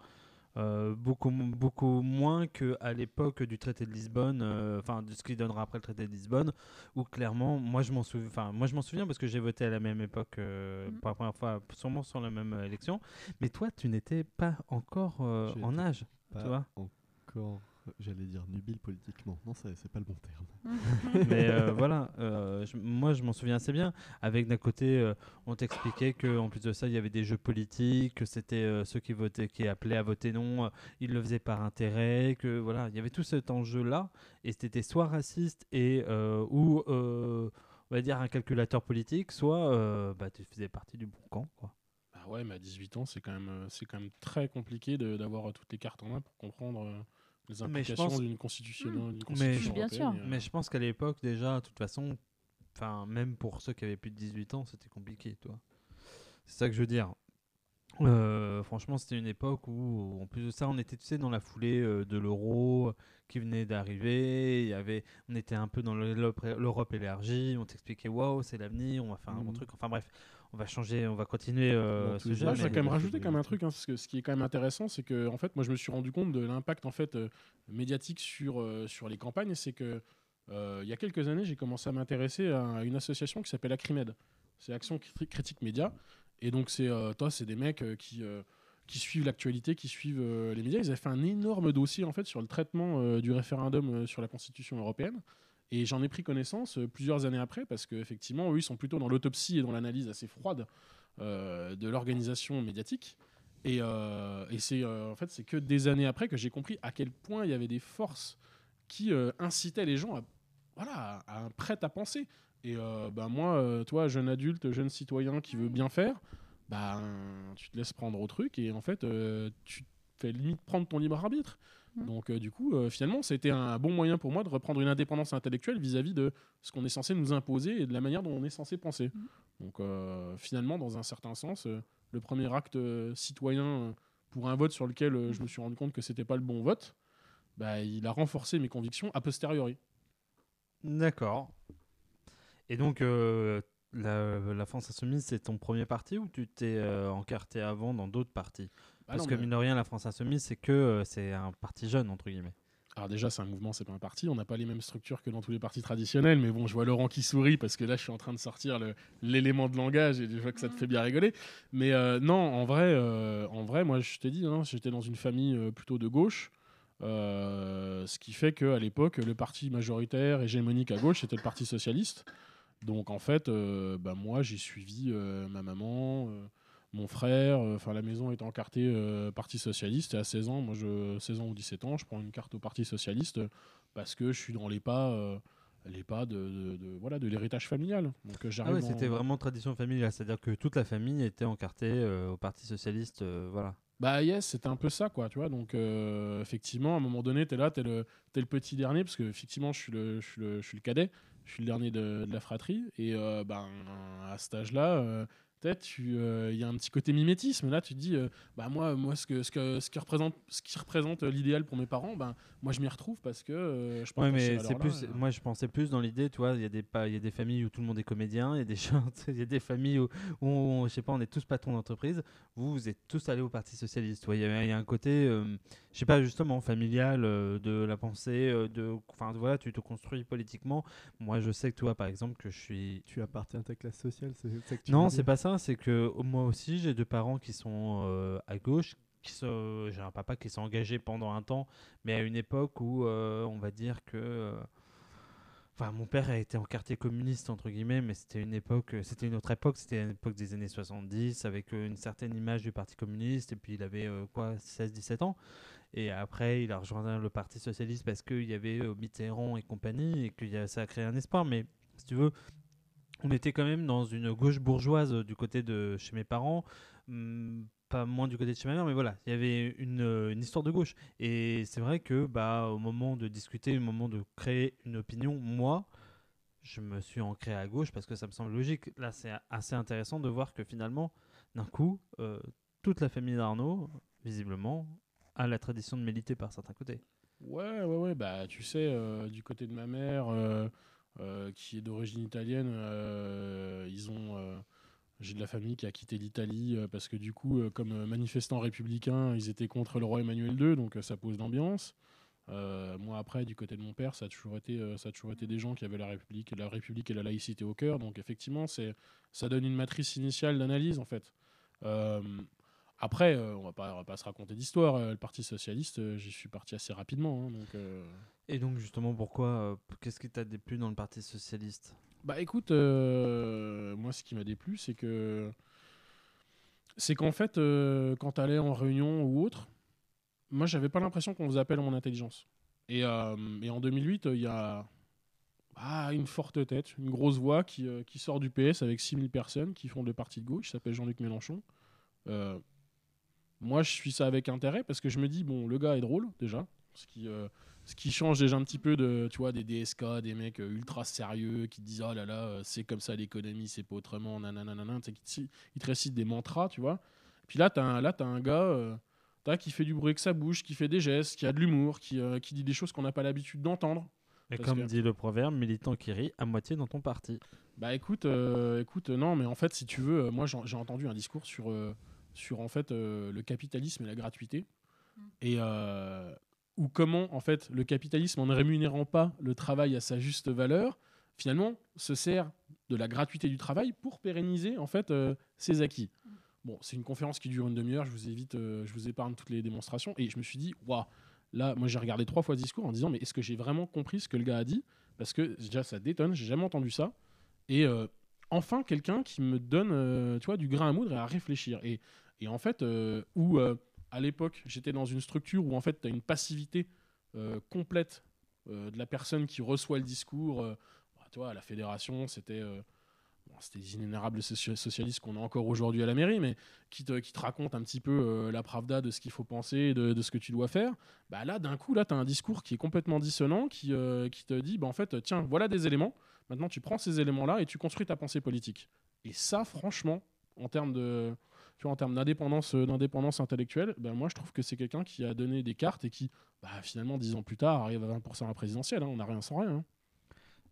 Euh, beaucoup, beaucoup moins qu'à l'époque du traité de Lisbonne, euh, enfin de ce qui donnera après le traité de Lisbonne, où clairement, moi je m'en souviens, enfin moi je m'en souviens parce que j'ai voté à la même époque euh, Mhm. pour la première fois, sûrement sur la même élection. Mais toi, tu n'étais pas encore euh, en âge, Pas tu vois? encore, j'allais dire nubile politiquement. Non, c'est pas le bon terme. Mais euh, voilà, euh, je- moi je m'en souviens assez bien. Avec d'un côté, euh, on t'expliquait qu'en plus de ça, il y avait des jeux politiques, que c'était euh, ceux qui votaient, qui appelaient à voter non, euh, ils le faisaient par intérêt, que voilà, il y avait tout cet enjeu-là. Et c'était soit raciste et euh, ou euh, on va dire un calculateur politique, soit euh, bah, tu faisais partie du bon camp. Quoi. bah ouais, mais à 18 ans, c'est quand même, c'est quand même très compliqué de- d'avoir toutes les cartes en main pour comprendre euh, les Mais je implications pense- d'une constitution, Mais- Bien sûr. et, euh, Mais je pense qu'à l'époque, déjà, de toute façon, enfin, même pour ceux qui avaient plus de 18 ans, c'était compliqué, toi. C'est ça que je veux dire. Euh, franchement, c'était une époque où, en plus de ça, on était, tu sais, dans la foulée euh, de l'euro qui venait d'arriver. Il y avait, on était un peu dans le- l'Europe élargie. On t'expliquait, waouh, c'est l'avenir, on va faire un bon Mhm. truc. Enfin bref, on va changer, on va continuer euh, ce jeu. Ouais, je voudrais quand même rajouter quand même un truc, hein, parce que ce qui est quand même intéressant, c'est que en fait, moi, je me suis rendu compte de l'impact en fait euh, médiatique sur euh, sur les campagnes. C'est que il y a quelques années, j'ai commencé à m'intéresser à une association qui s'appelle Acrimed. C'est Action Cri- Critique Média, et donc c'est toi, c'est des mecs qui qui suivent l'actualité, qui suivent les médias. Ils avaient fait un énorme dossier en fait sur le traitement du référendum sur la Constitution européenne. Et j'en ai pris connaissance euh, plusieurs années après, parce qu'effectivement, eux, ils sont plutôt dans l'autopsie et dans l'analyse assez froide euh, de l'organisation médiatique. Et, euh, c'est en fait c'est que des années après que j'ai compris à quel point il y avait des forces qui incitaient les gens à voilà à, un prêt à penser. Et bah, moi, toi, jeune adulte, jeune citoyen qui veut bien faire, bah, tu te laisses prendre au truc et en fait tu fais limite prendre ton libre arbitre. Mhm. Donc euh, du coup, euh, finalement, c'était un bon moyen pour moi de reprendre une indépendance intellectuelle vis-à-vis de ce qu'on est censé nous imposer et de la manière dont on est censé penser. Mhm. Donc euh, finalement, dans un certain sens, euh, le premier acte euh, citoyen pour un vote sur lequel euh, je me suis rendu compte que c'était pas le bon vote, bah, il a renforcé mes convictions a posteriori. D'accord. Et donc, euh, la, la France Insoumise, c'est ton premier parti ou tu t'es euh, encarté avant dans d'autres partis? Ah Parce non, que mais- mine de rien, la France Insoumise, c'est que euh, c'est un parti jeune, entre guillemets. Alors déjà, c'est un mouvement, c'est pas un parti. On n'a pas les mêmes structures que dans tous les partis traditionnels. Mais bon, je vois Laurent qui sourit parce que là, je suis en train de sortir l'élément de langage et je vois que ça te fait bien rigoler. Mais euh, non, en vrai, euh, en vrai, moi, je t'ai dit, hein, j'étais dans une famille plutôt de gauche. Euh, ce qui fait qu'à l'époque, le parti majoritaire, hégémonique à gauche, c'était le Parti socialiste. Donc en fait, bah, moi, j'ai suivi ma maman, mon frère. euh, Enfin, la maison est encartée euh, Parti socialiste. Et à 16 ans, moi, je, 16 ans ou 17 ans, je prends une carte au Parti socialiste euh, parce que je suis dans les pas, les pas de, de- de- voilà, de l'héritage familial. Donc Ah ouais, c'était vraiment tradition familiale, c'est-à-dire que toute la famille était encartée euh, au Parti Socialiste, euh, voilà. Bah yes, c'était un peu ça, quoi, tu vois. Donc, euh, effectivement, à un moment donné, t'es là, t'es le, t'es le petit dernier, parce que, effectivement, je suis le, je suis le, je suis le cadet, je suis le dernier de, de la fratrie. Et ben, à cet âge-là, peut-être, tu- euh, il y a un petit côté mimétisme. Là, tu te dis, euh, bah moi, moi ce, que, ce, que, ce, qui représente, ce qui représente euh, l'idéal pour mes parents, ben, moi, je m'y retrouve parce que euh, je Ouais, partage ces mais c'est plus. Moi, je pensais plus dans l'idée, tu vois, il y a des pa- il y a des familles où tout le monde est comédien, il y a des il y a des familles où, où on, je sais pas, on est tous patrons d'entreprise. Vous, vous êtes tous allés au Parti socialiste. Ouais, Il y, a il y a un côté, euh, je sais pas, justement familial euh, de la pensée, euh, de, enfin, voilà, tu te construis politiquement. Moi, je sais que toi, par exemple, que je suis. Tu appartiens à ta classe sociale, c'est ça que tu Non, c'est pas ça. C'est que euh, moi aussi, j'ai deux parents qui sont euh, à gauche. Sont- J'ai un papa qui s'est engagé pendant un temps, mais à une époque où euh, on va dire que. euh, Enfin, mon père a été en quartier communiste, entre guillemets, mais c'était une époque, euh, c'était une autre époque, c'était des années 70, avec euh, une certaine image du Parti communiste, et puis il avait euh, quoi, 16-17 ans. Et après, il a rejoint le Parti socialiste parce qu'il y avait euh, Mitterrand et compagnie, et que ça a créé un espoir. Mais si tu veux, on était quand même dans une gauche bourgeoise euh, du côté de chez mes parents, hum, pas moins du côté de chez ma mère, mais voilà, il y avait une, euh, une histoire de gauche. Et c'est vrai que bah, au moment de discuter, au moment de créer une opinion, moi, je me suis ancré à gauche parce que ça me semble logique. Là, c'est assez intéressant de voir que finalement, d'un coup, euh, toute la famille d'Arnaud, visiblement, a la tradition de militer par certains côtés. Ouais, ouais, ouais. Bah, tu sais, du côté de ma mère, qui est d'origine italienne, euh, ils ont. euh, j'ai de la famille qui a quitté l'Italie euh, parce que du coup, euh, comme euh, manifestants républicains, ils étaient contre le roi Emmanuel II, donc euh, ça pose l'ambiance. Euh, moi, après, du côté de mon père, ça a toujours été, euh, ça a toujours été des gens qui avaient la République, la République et la laïcité au cœur. Donc, effectivement, c'est, ça donne une matrice initiale d'analyse, en fait. Euh, après, euh, on va pas, on va pas se raconter d'histoire. euh, le Parti socialiste, euh, j'y suis parti assez rapidement. hein, donc, euh, Et donc, justement, pourquoi euh, Qu'est-ce qui t'a déplu dans le Parti socialiste? Bah écoute, euh, moi ce qui m'a déplu, c'est que c'est qu'en fait, euh, quand t'allais en réunion ou autre, moi j'avais pas l'impression qu'on faisait appel à mon intelligence. Et, euh, et en 2008, il y a ah, une forte tête, une grosse voix qui, sort du PS avec 6000 personnes qui font le parti de gauche, s'appelle Jean-Luc Mélenchon. Moi je suis ça avec intérêt parce que je me dis, bon, le gars est drôle déjà, ce qui, ce qui change déjà un petit peu de, tu vois, des DSK, des mecs euh, ultra sérieux qui disent oh là là, euh, c'est comme ça l'économie, c'est pas autrement, nanana, nanana, tu sais, qui ils te récitent des mantras, tu vois. Puis là, t'as un, là, t'as un gars euh, t'as, qui fait du bruit avec sa bouche, qui fait des gestes, qui a de l'humour, qui, euh, qui dit des choses qu'on n'a pas l'habitude d'entendre. Et Parce comme que- dit le proverbe, militant qui rit, à moitié dans ton parti. Bah écoute, euh, écoute, non, mais en fait, si tu veux, moi j'ai entendu un discours sur, euh, sur en fait euh, le capitalisme et la gratuité, et euh, ou comment en fait le capitalisme en ne rémunérant pas le travail à sa juste valeur, finalement se sert de la gratuité du travail pour pérenniser en fait euh, ses acquis. Bon, c'est une conférence qui dure une demi-heure. Je vous évite, euh, je vous épargne toutes les démonstrations. Et je me suis dit, waouh, là, moi j'ai regardé trois fois ce discours en disant, mais est-ce que j'ai vraiment compris ce que le gars a dit? Parce que déjà ça détonne, j'ai jamais entendu ça. Et euh, enfin quelqu'un qui me donne, tu vois, du grain à moudre et à réfléchir. Et, et en fait, où à l'époque j'étais dans une structure où en fait tu as une passivité euh, complète euh, de la personne qui reçoit le discours. euh, bah, à la fédération, c'était euh, c'était des inénérables soci- socialistes qu'on a encore aujourd'hui à la mairie, mais qui te, qui te racontent un petit peu la pravda de ce qu'il faut penser, de, de ce que tu dois faire. Bah là, d'un coup, là, tu as un discours qui est complètement dissonant, qui, qui te dit, bah, en fait, tiens, voilà des éléments. Maintenant, tu prends ces éléments-là et tu construis ta pensée politique. Et ça, franchement, en termes de, tu vois, en termes d'indépendance, euh, d'indépendance intellectuelle, ben moi, je trouve que c'est quelqu'un qui a donné des cartes et qui, bah, finalement, dix ans plus tard, arrive à 20% à la présidentielle. hein. on n'a rien sans rien. hein.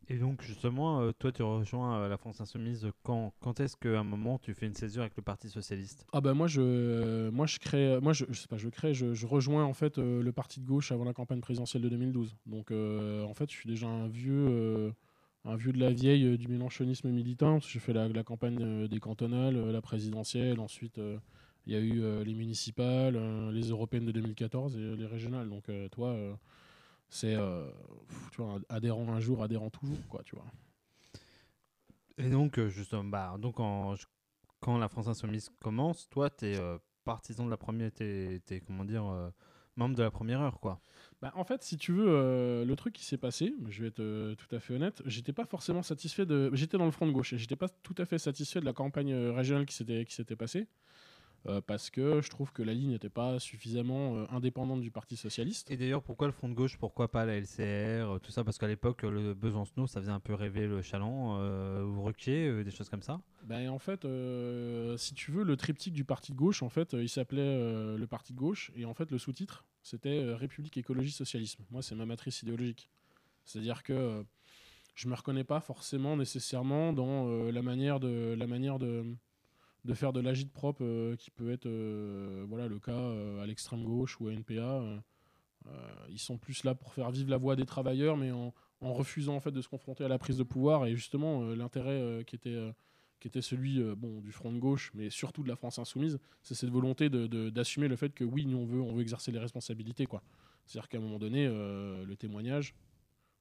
Et donc, justement, euh, toi, tu rejoins euh, la France Insoumise quand Quand est-ce qu'à un moment, tu fais une césure avec le Parti Socialiste? Ah ben moi je moi je crée moi je, je sais pas je crée je, je rejoins en fait le parti de gauche avant la campagne présidentielle de 2012. Donc euh, en fait je suis déjà un vieux euh, un vieux de la vieille euh, du mélanchonisme militant. J'ai fait la, campagne euh, des cantonales, euh, la présidentielle, ensuite il y a eu les municipales, les européennes de 2014 et les régionales. Donc toi c'est tu adhérent un jour, adhérent toujours quoi, tu vois. Et donc, justement, bah, donc quand la France Insoumise commence, toi, tu es partisan de la première, tu es, comment dire, membre de la première heure, quoi. Bah, en fait, si tu veux, euh, le truc qui s'est passé, je vais être euh, tout à fait honnête, j'étais pas forcément satisfait de. J'étais dans le front de gauche et j'étais pas tout à fait satisfait de la campagne euh, régionale qui s'était qui s'était passée. Euh, parce que je trouve que la ligne n'était pas suffisamment euh, indépendante du Parti socialiste. Et d'ailleurs, pourquoi le Front de gauche Pourquoi pas la LCR euh, Tout ça, parce qu'à l'époque, le Besancenot, ça faisait un peu rêver le Chaland, ou Ruquier, des choses comme ça. Ben, en fait, si tu veux, le triptyque du Parti de gauche, en fait, il s'appelait le Parti de gauche et en fait, le sous-titre, c'était République, écologie, socialisme. Moi, c'est ma matrice idéologique. C'est-à-dire que je me reconnais pas forcément nécessairement dans la manière de la manière de de faire de l'agite propre euh, qui peut être euh, voilà le cas euh, à l'extrême gauche ou à NPA. ils sont plus là pour faire vivre la voix des travailleurs, mais en, refusant en fait de se confronter à la prise de pouvoir et justement l'intérêt qui était qui était celui bon, du front de gauche, mais surtout de la France insoumise, c'est cette volonté d'assumer le fait que oui, nous on veut, on veut exercer les responsabilités. quoi. C'est-à-dire qu'à un moment donné, le témoignage,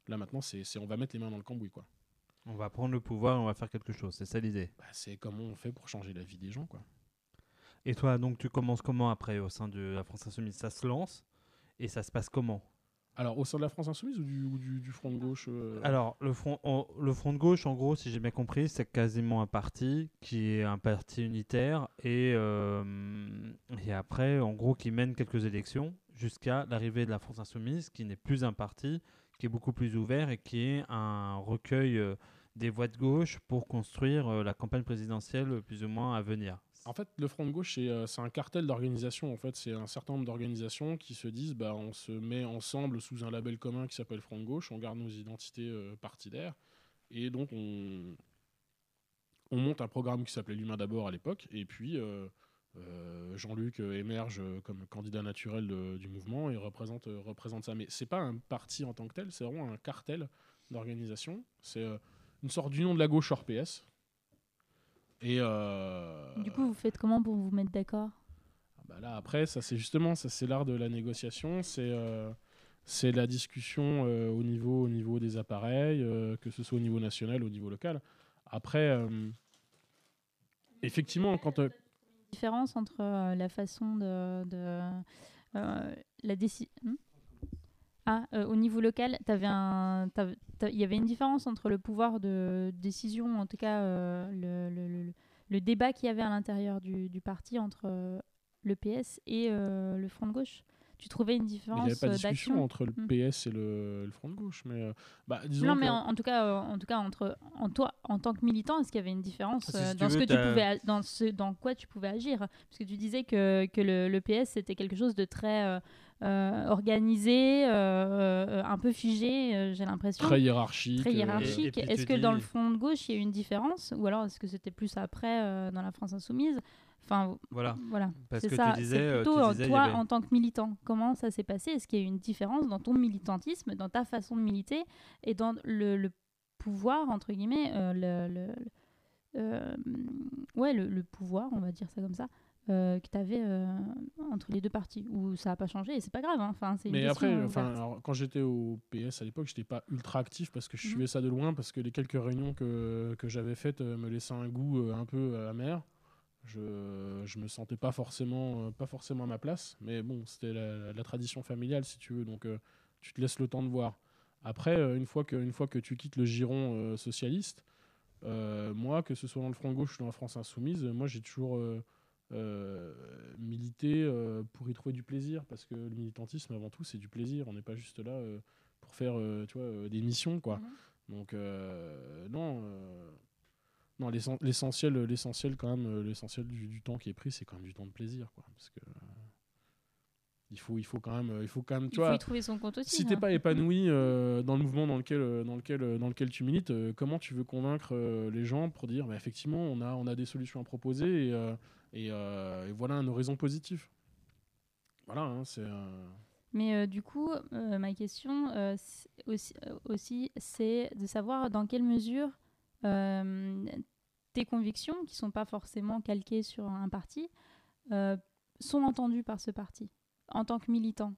là maintenant, c'est c'est- on va mettre les mains dans le cambouis. quoi. On va prendre le pouvoir et on va faire quelque chose, c'est ça l'idée. Bah, c'est comment on fait pour changer la vie des gens. quoi. Et toi, donc, tu commences comment après au sein de la France Insoumise? Ça se lance et ça se passe comment? Alors, au sein de la France insoumise ou du, ou du, du front de gauche euh, Alors, le front, le front de gauche, en gros, si j'ai bien compris, c'est quasiment un parti qui est un parti unitaire et, euh, et après, en gros, qui mène quelques élections jusqu'à l'arrivée de la France Insoumise, qui n'est plus un parti, qui est beaucoup plus ouvert et qui est un recueil euh, des voix de gauche pour construire euh, la campagne présidentielle plus ou moins à venir. En fait, le Front de gauche, c'est euh, un cartel d'organisations. En fait, c'est un certain nombre d'organisations qui se disent, bah, on se met ensemble sous un label commun qui s'appelle Front de gauche, on garde nos identités partidaires, et donc on, on monte un programme qui s'appelait l'humain d'abord à l'époque, et puis euh, Jean-Luc euh, émerge euh, comme candidat naturel de- du mouvement et représente, représente ça. Mais c'est pas un parti en tant que tel, c'est vraiment un cartel d'organisations. C'est une sorte d'union de la gauche hors PS. Et Du coup, vous faites comment pour vous mettre d'accord? Ah bah là, après, ça c'est justement, ça c'est l'art de la négociation, c'est euh, c'est la discussion euh, au niveau au niveau des appareils, euh, que ce soit au niveau national ou au niveau local. Après, effectivement, quand différence entre euh, la façon de, euh, la décision. Ah, euh, au niveau local, il y avait une différence entre le pouvoir de décision, en tout cas le, le- le- le débat qu'il y avait à l'intérieur du, du parti entre le PS et le Front de gauche? Tu trouvais une il n'y différence avait pas de euh, discussion d'action entre le Hmm. PS et le, le Front de gauche, mais euh, bah, disons Non, que- mais en, en tout cas, euh, en tout cas entre en toi, en tant que militant, est-ce qu'il y avait une différence si tu dans ce que tu pouvais, dans ce, dans quoi tu pouvais agir? Parce que tu disais que, que le, le PS c'était quelque chose de très euh, organisé, euh, un peu figé. euh, J'ai l'impression. très hiérarchique. Très hiérarchique. Est-ce que dans le front de gauche, il y a eu une différence? Ou alors est-ce que c'était plus après euh, dans la France insoumise? Enfin, Voilà. voilà. Parce C'est que ça. tu disais, C'est euh, plutôt tu euh, disais, toi avait- en tant que militant. Comment ça s'est passé? Est-ce qu'il y a eu une différence dans ton militantisme, dans ta façon de militer et dans le, le pouvoir entre guillemets, euh, le, le- le- euh, ouais, le, le pouvoir, on va dire ça comme ça, euh, que tu avais entre les deux parties? Ou ça n'a pas changé et c'est pas grave. hein. Enfin, c'est une Mais après, enfin, alors, quand j'étais au PS à l'époque, j'étais pas ultra actif parce que je Mhm. suivais ça de loin, parce que les quelques réunions que, que j'avais faites me laissaient un goût un peu euh, amer. Je, je me sentais pas forcément, euh, pas forcément à ma place, mais bon, c'était la, la tradition familiale si tu veux, donc euh, tu te laisses le temps de voir. Après, euh, une fois que, une fois que tu quittes le giron euh, socialiste, euh, moi, que ce soit dans le Front gauche ou dans la France insoumise, moi j'ai toujours milité pour y trouver du plaisir, parce que le militantisme avant tout c'est du plaisir. On n'est pas juste là pour faire, tu vois, des missions, quoi. Mhm. Donc non, non, l'essen- l'essentiel, l'essentiel quand même, euh, l'essentiel du, du temps qui est pris, c'est quand même du temps de plaisir, quoi. Parce que Il faut, il faut quand même, il faut quand même, tu Il faut vois. y trouver son compte aussi. Si t'es hein. pas épanoui euh, dans le mouvement dans lequel, euh, dans lequel, euh, dans lequel tu milites, euh, comment tu veux convaincre euh, les gens pour dire, bah, effectivement, on a, on a des solutions à proposer et, euh, et, euh, et voilà un horizon positif. Voilà, hein, c'est. euh, Mais euh, du coup, euh, ma question euh, aussi, euh, aussi, c'est de savoir dans quelle mesure euh, tes convictions, qui sont pas forcément calquées sur un parti, euh, sont entendues par ce parti en tant que militant.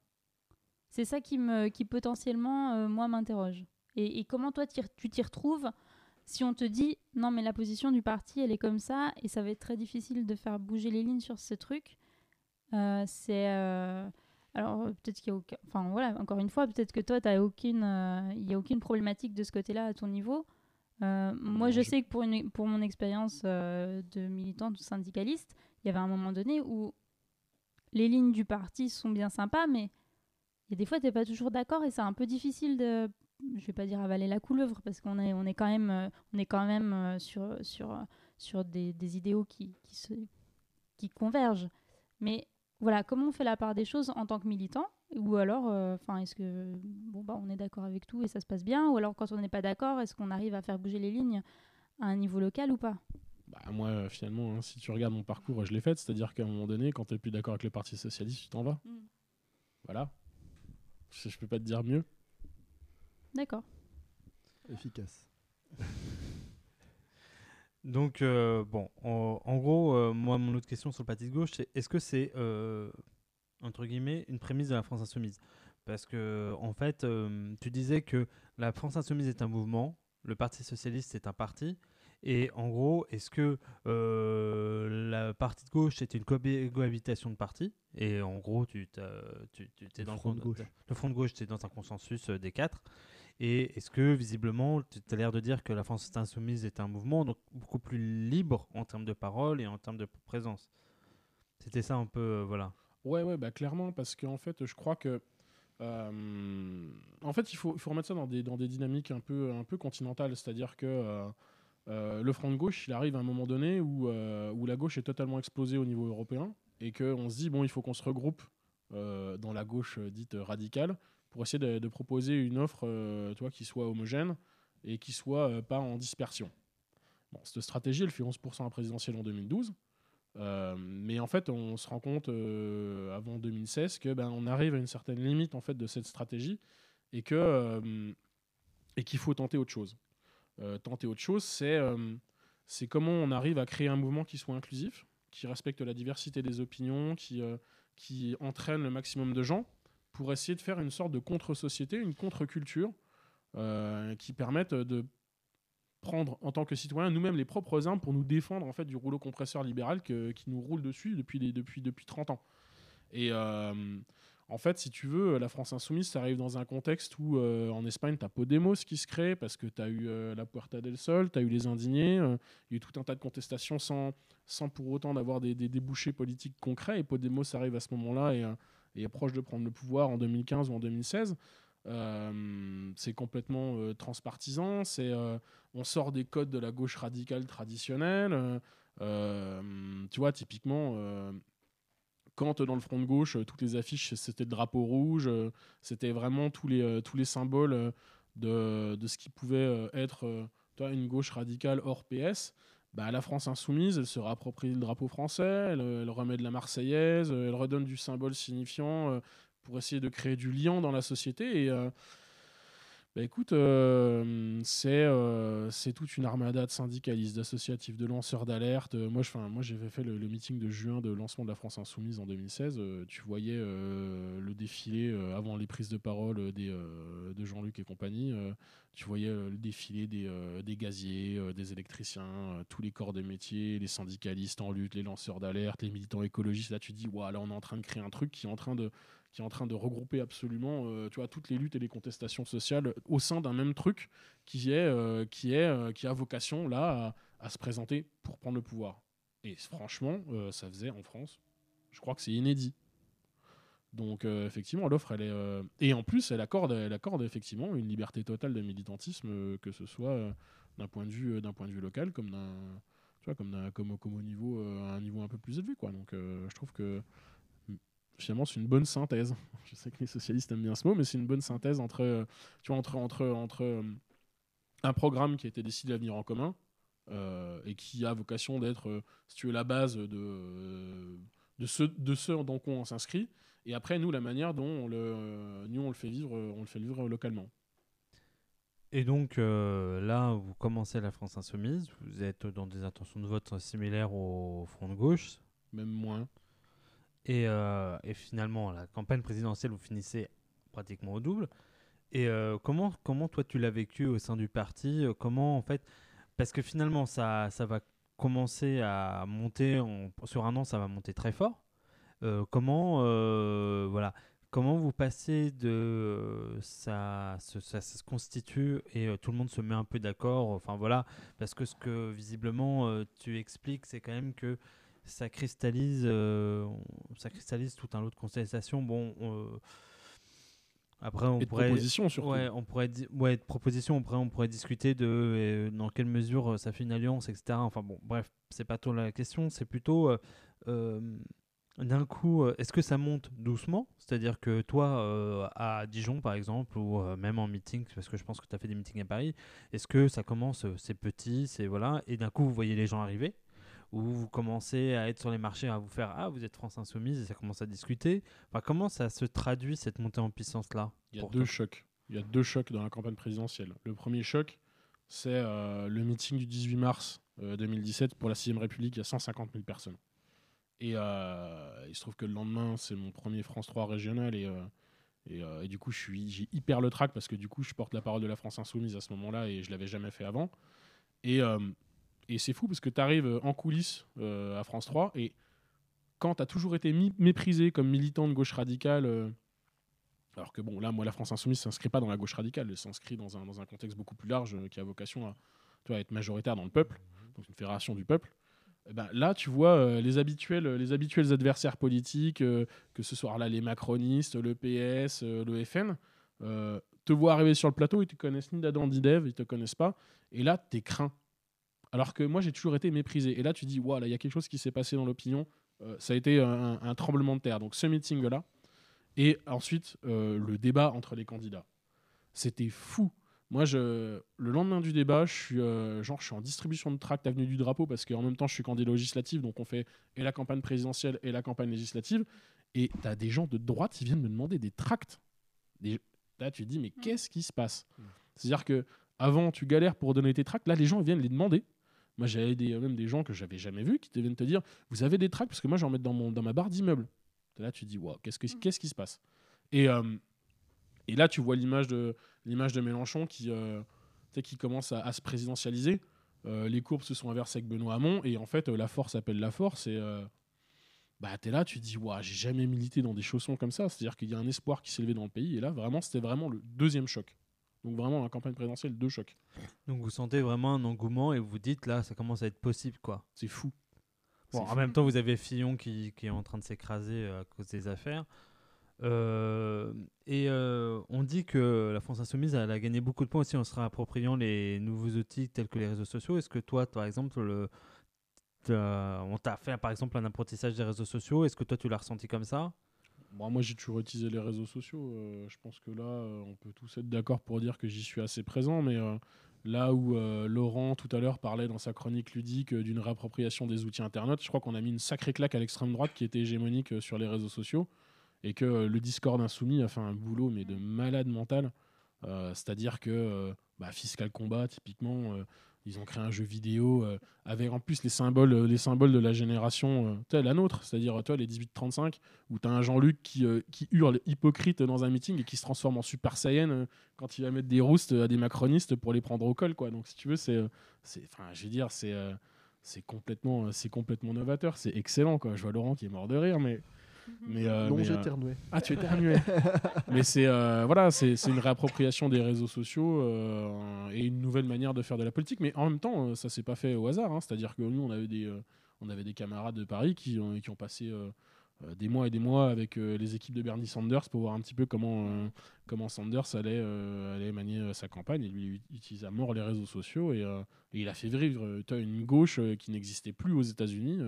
C'est ça qui, me, qui potentiellement, euh, moi, m'interroge. Et, comment toi, tu t'y retrouves si on te dit non, mais la position du parti, elle est comme ça, et ça va être très difficile de faire bouger les lignes sur ce truc. Euh, c'est. euh, alors euh, peut-être qu'il y a. Enfin voilà, encore une fois, peut-être que toi, t'as aucune, euh, il y a aucune problématique de ce côté-là à ton niveau. Euh, moi, je sais que pour, une, pour mon expérience euh, de militante ou syndicaliste, il y avait un moment donné où les lignes du parti sont bien sympas, mais il y a des fois, t'es pas toujours d'accord et c'est un peu difficile de, je vais pas dire avaler la couleuvre parce qu'on est, on est quand même, euh, on est quand même euh, sur, sur, sur des, des idéaux qui, qui, se, qui convergent. Mais voilà, comment on fait la part des choses en tant que militant Ou alors, euh, enfin, est-ce que bon bah on est d'accord avec tout et ça se passe bien Ou alors quand on n'est pas d'accord, est-ce qu'on arrive à faire bouger les lignes à un niveau local ou pas? Bah, moi, euh, finalement, hein, si tu regardes mon parcours, je l'ai fait. C'est-à-dire qu'à un moment donné, quand tu plus d'accord avec le Parti Socialiste, tu t'en vas. Mm. Voilà. Je, je peux pas te dire mieux. D'accord. Efficace. Donc, euh, bon, en, en gros, euh, moi, mon autre question sur le parti de gauche, c'est est-ce que c'est, euh, entre guillemets, une prémisse de la France Insoumise Parce que, en fait, euh, tu disais que la France Insoumise est un mouvement, le Parti Socialiste est un parti, et en gros, est-ce que euh, la partie de gauche c'est une cohabi- cohabitation de partis Et en gros, tu, tu, tu es Le dans front le, de gauche. le front de gauche, tu es dans un consensus euh, des quatre. Et est-ce que, visiblement, tu as l'air de dire que la France Insoumise est un mouvement donc beaucoup plus libre en termes de parole et en termes de présence? C'était ça un peu, euh, voilà. Ouais, ouais, bah clairement, parce qu'en fait, je crois que. en fait, il faut, il faut remettre ça dans des, dans des dynamiques un peu, un peu continentales. C'est-à-dire que euh, euh, le front de gauche, il arrive à un moment donné où, euh, où la gauche est totalement explosée au niveau européen et qu'on se dit, bon, il faut qu'on se regroupe dans la gauche dite radicale pour essayer de, proposer une offre vois, qui soit homogène et qui soit pas en dispersion. Bon, cette stratégie, elle fait 11% à présidentielle en 2012. Euh, mais en fait, on se rend compte euh, avant 2016 que ben, on arrive à une certaine limite en fait de cette stratégie et que euh, et qu'il faut tenter autre chose. Tenter autre chose, c'est c'est comment on arrive à créer un mouvement qui soit inclusif, qui respecte la diversité des opinions, qui qui entraîne le maximum de gens pour essayer de faire une sorte de contre-société, une contre-culture qui permette de prendre en tant que citoyens nous-mêmes les propres armes pour nous défendre en fait du rouleau compresseur libéral qui nous roule dessus depuis, depuis, depuis 30 ans. Et euh, en fait, si tu veux, la France Insoumise, ça arrive dans un contexte où euh, en Espagne, tu as Podemos qui se crée parce que tu as eu euh, la Puerta del Sol, tu as eu les Indignés, il y a eu tout un tas de contestations sans, sans pour autant d'avoir des, des débouchés politiques concrets. Et Podemos arrive à ce moment-là et, et est proche de prendre le pouvoir en 2015 ou en 2016. Euh, c'est complètement euh, transpartisan, c'est euh, on sort des codes de la gauche radicale traditionnelle. tu vois, typiquement, quand dans le front de gauche, toutes les affiches, c'était le drapeau rouge, c'était vraiment tous les, tous les symboles de, de ce qui pouvait être vois, une gauche radicale hors PS. Bah, la France insoumise, elle se réapproprie le drapeau français, elle, elle remet de la Marseillaise, elle redonne du symbole signifiant pour essayer de créer du lien dans la société. Et, euh, bah écoute, euh, c'est euh, c'est toute une armada de syndicalistes, d'associatifs, de lanceurs d'alerte. Euh, Moi, je- moi, j'avais fait le, meeting de juin de lancement de la France Insoumise en 2016. Euh, tu voyais le défilé avant les prises de parole des, de Jean-Luc et compagnie. Tu voyais le défilé des, des gaziers, des électriciens, tous les corps de métier, les syndicalistes en lutte, les lanceurs d'alerte, les militants écologistes. Là, tu te dis, là, on est en train de créer un truc qui est en train de qui est en train de regrouper absolument euh, tu vois, toutes les luttes et les contestations sociales au sein d'un même truc qui, est, euh, qui, est, euh, qui a vocation là à, se présenter pour prendre le pouvoir. Et franchement, ça faisait en France, je crois que c'est inédit. Donc effectivement, l'offre, elle est... Et en plus, elle accorde, elle accorde effectivement une liberté totale de militantisme, que ce soit d'un point, de vue, point de vue local, comme, d'un, tu vois, comme, comme, comme au niveau, un niveau un peu plus élevé. Quoi. Donc je trouve que finalement, c'est une bonne synthèse. Je sais que les socialistes aiment bien ce mot, mais c'est une bonne synthèse entre, euh, tu vois, entre, entre, entre euh, un programme qui a été décidé à venir en commun euh, et qui a vocation d'être, si tu veux, la base de, de, ce, de ce dans quoi on s'inscrit, et après, nous, la manière dont on le, nous, on le fait vivre, on le fait vivre localement. Et donc euh, là, vous commencez la France Insoumise, vous êtes dans des intentions de vote similaires au Front de gauche, Même moins. Et, euh, et finalement, la campagne présidentielle, vous finissez pratiquement au double. Et euh, comment, comment toi tu l'as vécu au sein du parti? Comment en fait, parce que finalement ça, ça va commencer à monter, sur un an ça va monter très fort. Euh, comment, voilà, comment vous passez de ça, ça, ça se constitue et tout le monde se met un peu d'accord. Enfin voilà, parce que ce que visiblement tu expliques, c'est quand même que ça cristallise, euh, ça cristallise tout un lot de constellations. Bon, euh, après on Et de pourrait, propositions, surtout. ouais, on pourrait, ouais, de propositions. Après, on pourrait discuter de euh, dans quelle mesure euh, ça fait une alliance, etc. Enfin bon, bref, c'est pas trop la question. C'est plutôt d'un coup, est-ce que ça monte doucement? C'est-à-dire que toi, à Dijon par exemple, ou même en meeting, parce que je pense que tu as fait des meetings à Paris, est-ce que ça commence, c'est petit, c'est voilà, et d'un coup vous voyez les gens arriver? Ou vous commencez à être sur les marchés, à vous faire Ah, vous êtes France Insoumise, et ça commence à discuter. Enfin, comment ça se traduit cette montée en puissance-là Il y a deux toi? chocs. Il y a deux chocs dans la campagne présidentielle. Le premier choc, c'est euh, le meeting du 18 mars euh, 2017 pour la 6ème République. Il y a 150 000 personnes. Et euh, il se trouve que le lendemain, c'est mon premier France 3 régional. Et, euh, et, euh, et du coup, j'ai hyper le trac parce que du coup, je porte la parole de la France Insoumise à ce moment-là et je l'avais jamais fait avant. Et, euh, et c'est fou parce que tu arrives en coulisses euh, à France 3 et quand tu as toujours été méprisé comme militant de gauche radicale. euh, alors que bon, là, moi, la France Insoumise ne s'inscrit pas dans la gauche radicale, elle s'inscrit dans un, dans un contexte beaucoup plus large euh, qui a vocation à, être majoritaire dans le peuple, donc une fédération du peuple. Eh ben, là, tu vois euh, les, habituels, les habituels adversaires politiques, euh, que ce soit là les macronistes, le PS, euh, le FN, euh, te voient arriver sur le plateau, ils te connaissent ni d'Adam ni d'Ève, ils te connaissent pas, et là, t'es craint. Alors que moi, j'ai toujours été méprisé. Et là, tu dis, voilà, il y a quelque chose qui s'est passé dans l'opinion. Euh, ça a été un, un tremblement de terre. Donc, ce meeting-là, et ensuite, euh, le débat entre les candidats. C'était fou. Moi, je, le lendemain du débat, je suis, euh, genre, je suis en distribution de tracts avenue du drapeau parce qu'en même temps, je suis candidat législatif, donc on fait et la campagne présidentielle et la campagne législative. Et tu as des gens de droite qui viennent me demander des tracts. Des... Là, tu te dis, mais qu'est-ce qui se passe? C'est-à-dire que avant, tu galères pour donner tes tracts. Là, les gens viennent les demander. Moi, j'avais des, même des gens que j'avais jamais vus qui viennent te dire Vous avez des tracts? Parce que moi, j'en mets dans, mon, dans ma barre d'immeuble. Là, tu te dis Waouh, qu'est-ce, que, qu'est-ce qui se passe? Et, euh, et là, tu vois l'image de, l'image de Mélenchon qui, euh, qui commence à, à se présidentialiser. Euh, les courbes se sont inversées avec Benoît Hamon. Et en fait, euh, la force appelle la force. Et bah, tu es là, tu te dis Waouh, j'ai jamais milité dans des chaussons comme ça. C'est-à-dire qu'il y a un espoir qui s'est levé dans le pays. Et là, vraiment, c'était vraiment le deuxième choc. Donc, vraiment, la campagne présidentielle, deux chocs. Donc vous sentez vraiment un engouement et vous vous dites là, ça commence à être possible quoi. C'est fou. Bon, en même temps, vous avez Fillon qui, qui est en train de s'écraser euh, à cause des affaires. Euh, et euh, on dit que la France Insoumise elle a gagné beaucoup de points aussi en se réappropriant les nouveaux outils tels que les réseaux sociaux. Est-ce que toi, par exemple, le, on t'a fait par exemple un apprentissage des réseaux sociaux Est-ce que toi tu l'as ressenti comme ça? Bon, moi, j'ai toujours utilisé les réseaux sociaux. euh, je pense que là, euh, on peut tous être d'accord pour dire que j'y suis assez présent. Mais euh, là où Laurent, tout à l'heure, parlait dans sa chronique ludique d'une réappropriation des outils Internet, je crois qu'on a mis une sacrée claque à l'extrême droite qui était hégémonique sur les réseaux sociaux. Et que le Discord Insoumis a fait un boulot, mais de malade mental. C'est-à-dire que bah, Fiscal Combat, typiquement, ils ont créé un jeu vidéo euh, avec en plus les symboles, euh, les symboles de la génération, euh, la nôtre, c'est-à-dire toi, les 18-35 où tu as un Jean-Luc qui, qui hurle hypocrite dans un meeting et qui se transforme en Super Saiyan quand il va mettre des roustes à des macronistes pour les prendre au col. Quoi. Donc, si tu veux, c'est. complètement, complètement novateur, c'est excellent. Quoi. Je vois Laurent qui est mort de rire, mais. Mais, euh, non, j'ai euh, éternué. ah, tu éternuais. Mais c'est euh, voilà, c'est c'est une réappropriation des réseaux sociaux euh, et une nouvelle manière de faire de la politique. Mais en même temps, ça s'est pas fait au hasard. hein. C'est-à-dire que nous, on avait des, euh, on avait des camarades de Paris qui, ont- qui ont passé des mois et des mois avec euh, les équipes de Bernie Sanders pour voir un petit peu comment, euh, comment Sanders allait, euh, allait manier sa campagne. Et lui, il utilise à mort les réseaux sociaux et, euh, et il a fait vivre une gauche qui n'existait plus aux États-Unis.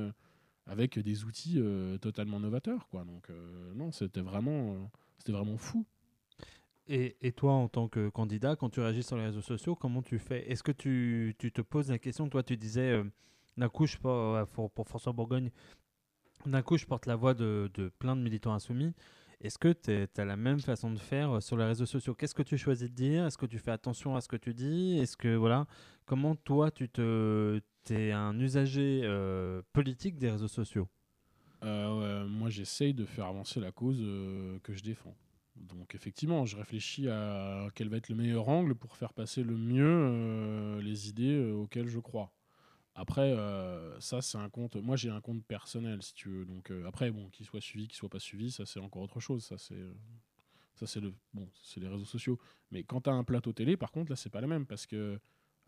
Avec des outils euh, totalement novateurs. Quoi. Donc, euh, non, c'était vraiment, euh, c'était vraiment fou. Et, toi, en tant que candidat, quand tu réagis sur les réseaux sociaux, comment tu fais? Est-ce que tu, tu te poses la question? Toi, tu disais, euh, d'un coup, je, pour, pour François Bourgogne, d'un coup, je porte la voix de plein de militants insoumis. Est-ce que tu as la même façon de faire euh, sur les réseaux sociaux? Qu'est-ce que tu choisis de dire? Est-ce que tu fais attention à ce que tu dis? Est-ce que, voilà, comment toi, tu te. es un usager euh, politique des réseaux sociaux? Euh, moi, j'essaye de faire avancer la cause que je défends. Donc, effectivement, je réfléchis à quel va être le meilleur angle pour faire passer le mieux les idées auxquelles je crois. Après, euh, ça, c'est un compte. Moi, j'ai un compte personnel, si tu veux. Donc, euh, après, bon, qu'il soit suivi, qu'il soit pas suivi, ça, c'est encore autre chose. Ça, c'est. euh, ça, c'est le. Bon, c'est les réseaux sociaux. Mais quand tu as un plateau télé, par contre, là, c'est pas la même. Parce que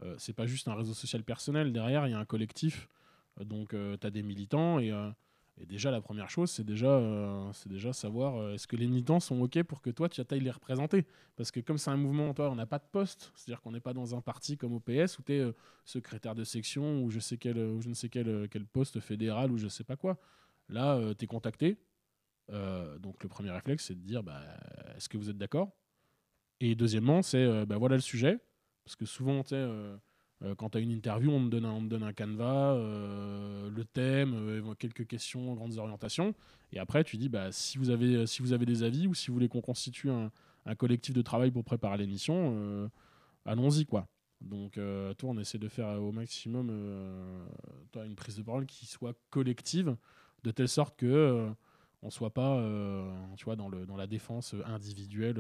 euh, c'est pas juste un réseau social personnel. Derrière, il y a un collectif. Donc, tu as des militants et. Euh, et déjà, la première chose, c'est déjà, euh, déjà savoir euh, est-ce que les militants sont OK pour que toi, tu ailles les représenter? Parce que comme c'est un mouvement, toi, on n'a pas de poste. C'est-à-dire qu'on n'est pas dans un parti comme au PS où tu es secrétaire de section ou je, sais quel, ou je ne sais quel, euh, quel poste fédéral ou je sais pas quoi. Là, tu es contacté. Euh, donc, le premier réflexe, c'est de dire bah, est-ce que vous êtes d'accord? Et deuxièmement, c'est euh, bah, voilà le sujet. Parce que souvent, tu sais. Euh, quand tu as une interview, on te donne un, on te donne un canevas, euh, le thème, euh, quelques questions, grandes orientations. Et après, tu dis, bah, si, vous avez, si vous avez des avis ou si vous voulez qu'on constitue un, un collectif de travail pour préparer l'émission, allons-y. quoi. Donc, toi, on essaie de faire au maximum une prise de parole qui soit collective, de telle sorte que on soit pas tu vois, dans, le, dans la défense individuelle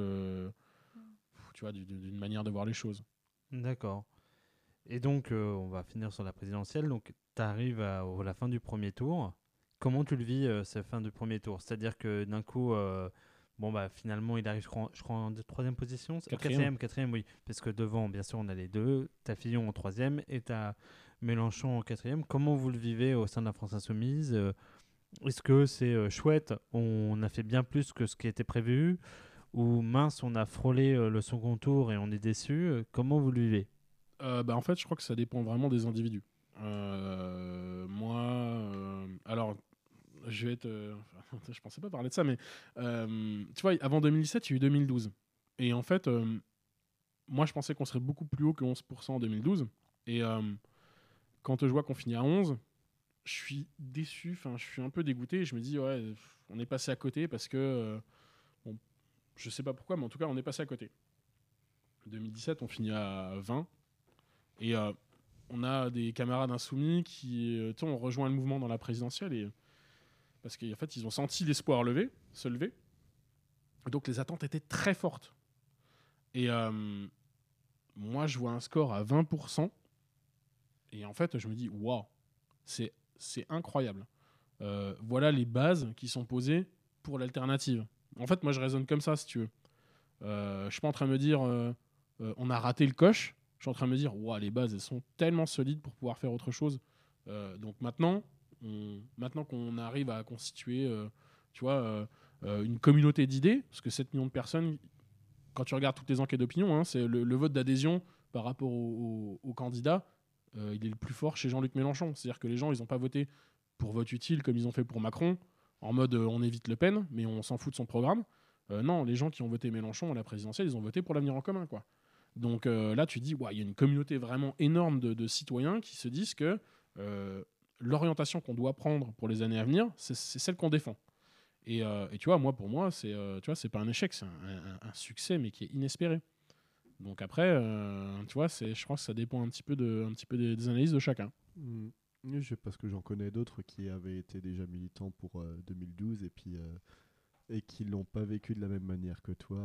tu vois, du- du- d'une manière de voir les choses. D'accord. Et donc, euh, on va finir sur la présidentielle. Donc, tu arrives à, à la fin du premier tour. Comment tu le vis, euh, cette fin du premier tour? C'est-à-dire que d'un coup, euh, bon, bah, finalement, il arrive, je crois, je crois, en troisième position Quatrième. quatrième, quatrième, oui. Parce que devant, bien sûr, on a les deux. T'as Fillon en troisième et t'as Mélenchon en quatrième. Comment vous le vivez au sein de la France Insoumise? Est-ce que c'est chouette? On a fait bien plus que ce qui était prévu? Ou mince, on a frôlé le second tour et on est déçu? Comment vous le vivez? Euh, bah, en fait, je crois que ça dépend vraiment des individus. Euh, moi, euh, alors, je vais être. euh, je pensais pas parler de ça, mais tu vois, avant 2017, il y a eu 2012. Et en fait, moi, je pensais qu'on serait beaucoup plus haut que 11% en 2012. Et quand je vois qu'on finit à 11, je suis déçu, je suis un peu dégoûté. Je me dis, ouais, on est passé à côté parce que. euh, bon, je sais pas pourquoi, mais en tout cas, on est passé à côté. 2017, on finit à 20. Et euh, on a des camarades insoumis qui euh, ont rejoint le mouvement dans la présidentielle et parce qu'en fait ils ont senti l'espoir se lever. Donc les attentes étaient très fortes. Et euh, moi je vois un score à 20% et en fait je me dis waouh, c'est incroyable. Voilà les bases qui sont posées pour l'alternative. En fait moi je raisonne comme ça si tu veux. Euh, je suis pas en train de me dire on a raté le coche suis en train de me dire, les bases, elles sont tellement solides pour pouvoir faire autre chose. Euh, donc maintenant, maintenant qu'on arrive à constituer, euh, tu vois, euh, une communauté d'idées, parce que 7 millions de personnes, quand tu regardes toutes les enquêtes d'opinion, hein, c'est le, vote d'adhésion par rapport au, au- au candidat, euh, il est le plus fort chez Jean-Luc Mélenchon. C'est-à-dire que les gens, ils n'ont pas voté pour vote utile comme ils ont fait pour Macron, en mode on évite Le Pen, mais on s'en fout de son programme. Non, les gens qui ont voté Mélenchon à la présidentielle, ils ont voté pour l'avenir en commun, quoi. Donc euh, là, tu dis, il y a une communauté vraiment énorme de, citoyens qui se disent que euh, l'orientation qu'on doit prendre pour les années à venir, c'est celle qu'on défend. Et, euh, et tu vois, moi, pour moi, c'est tu c'est pas un échec, c'est un, succès, mais qui est inespéré. Donc après, tu vois, je crois que ça dépend un petit peu, de, des, analyses de chacun. Mm. Je- parce que j'en connais d'autres qui avaient été déjà militants pour euh, 2012 et puis et qui l'ont pas vécu de la même manière que toi,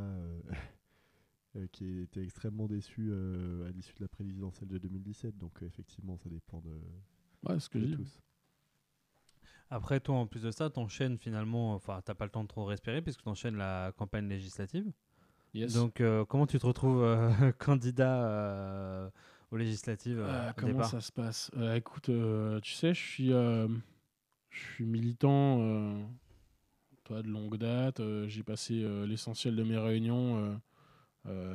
qui étaient extrêmement déçus euh, à l'issue de la présidentielle de 2017. Donc euh, effectivement, ça dépend de, Ouais, ce que de tous. Après, toi, en plus de ça, t'enchaînes finalement, enfin, t'as pas le temps de trop respirer puisque t'enchaînes la campagne législative. Yes. Donc, euh, comment tu te retrouves euh, candidat euh, aux législatives euh, Euh, au comment départ ça se passe? Euh, Écoute, euh, tu sais, je suis, euh, je suis militant euh, toi, de longue date. euh, J'ai passé euh, l'essentiel de mes réunions, euh, euh,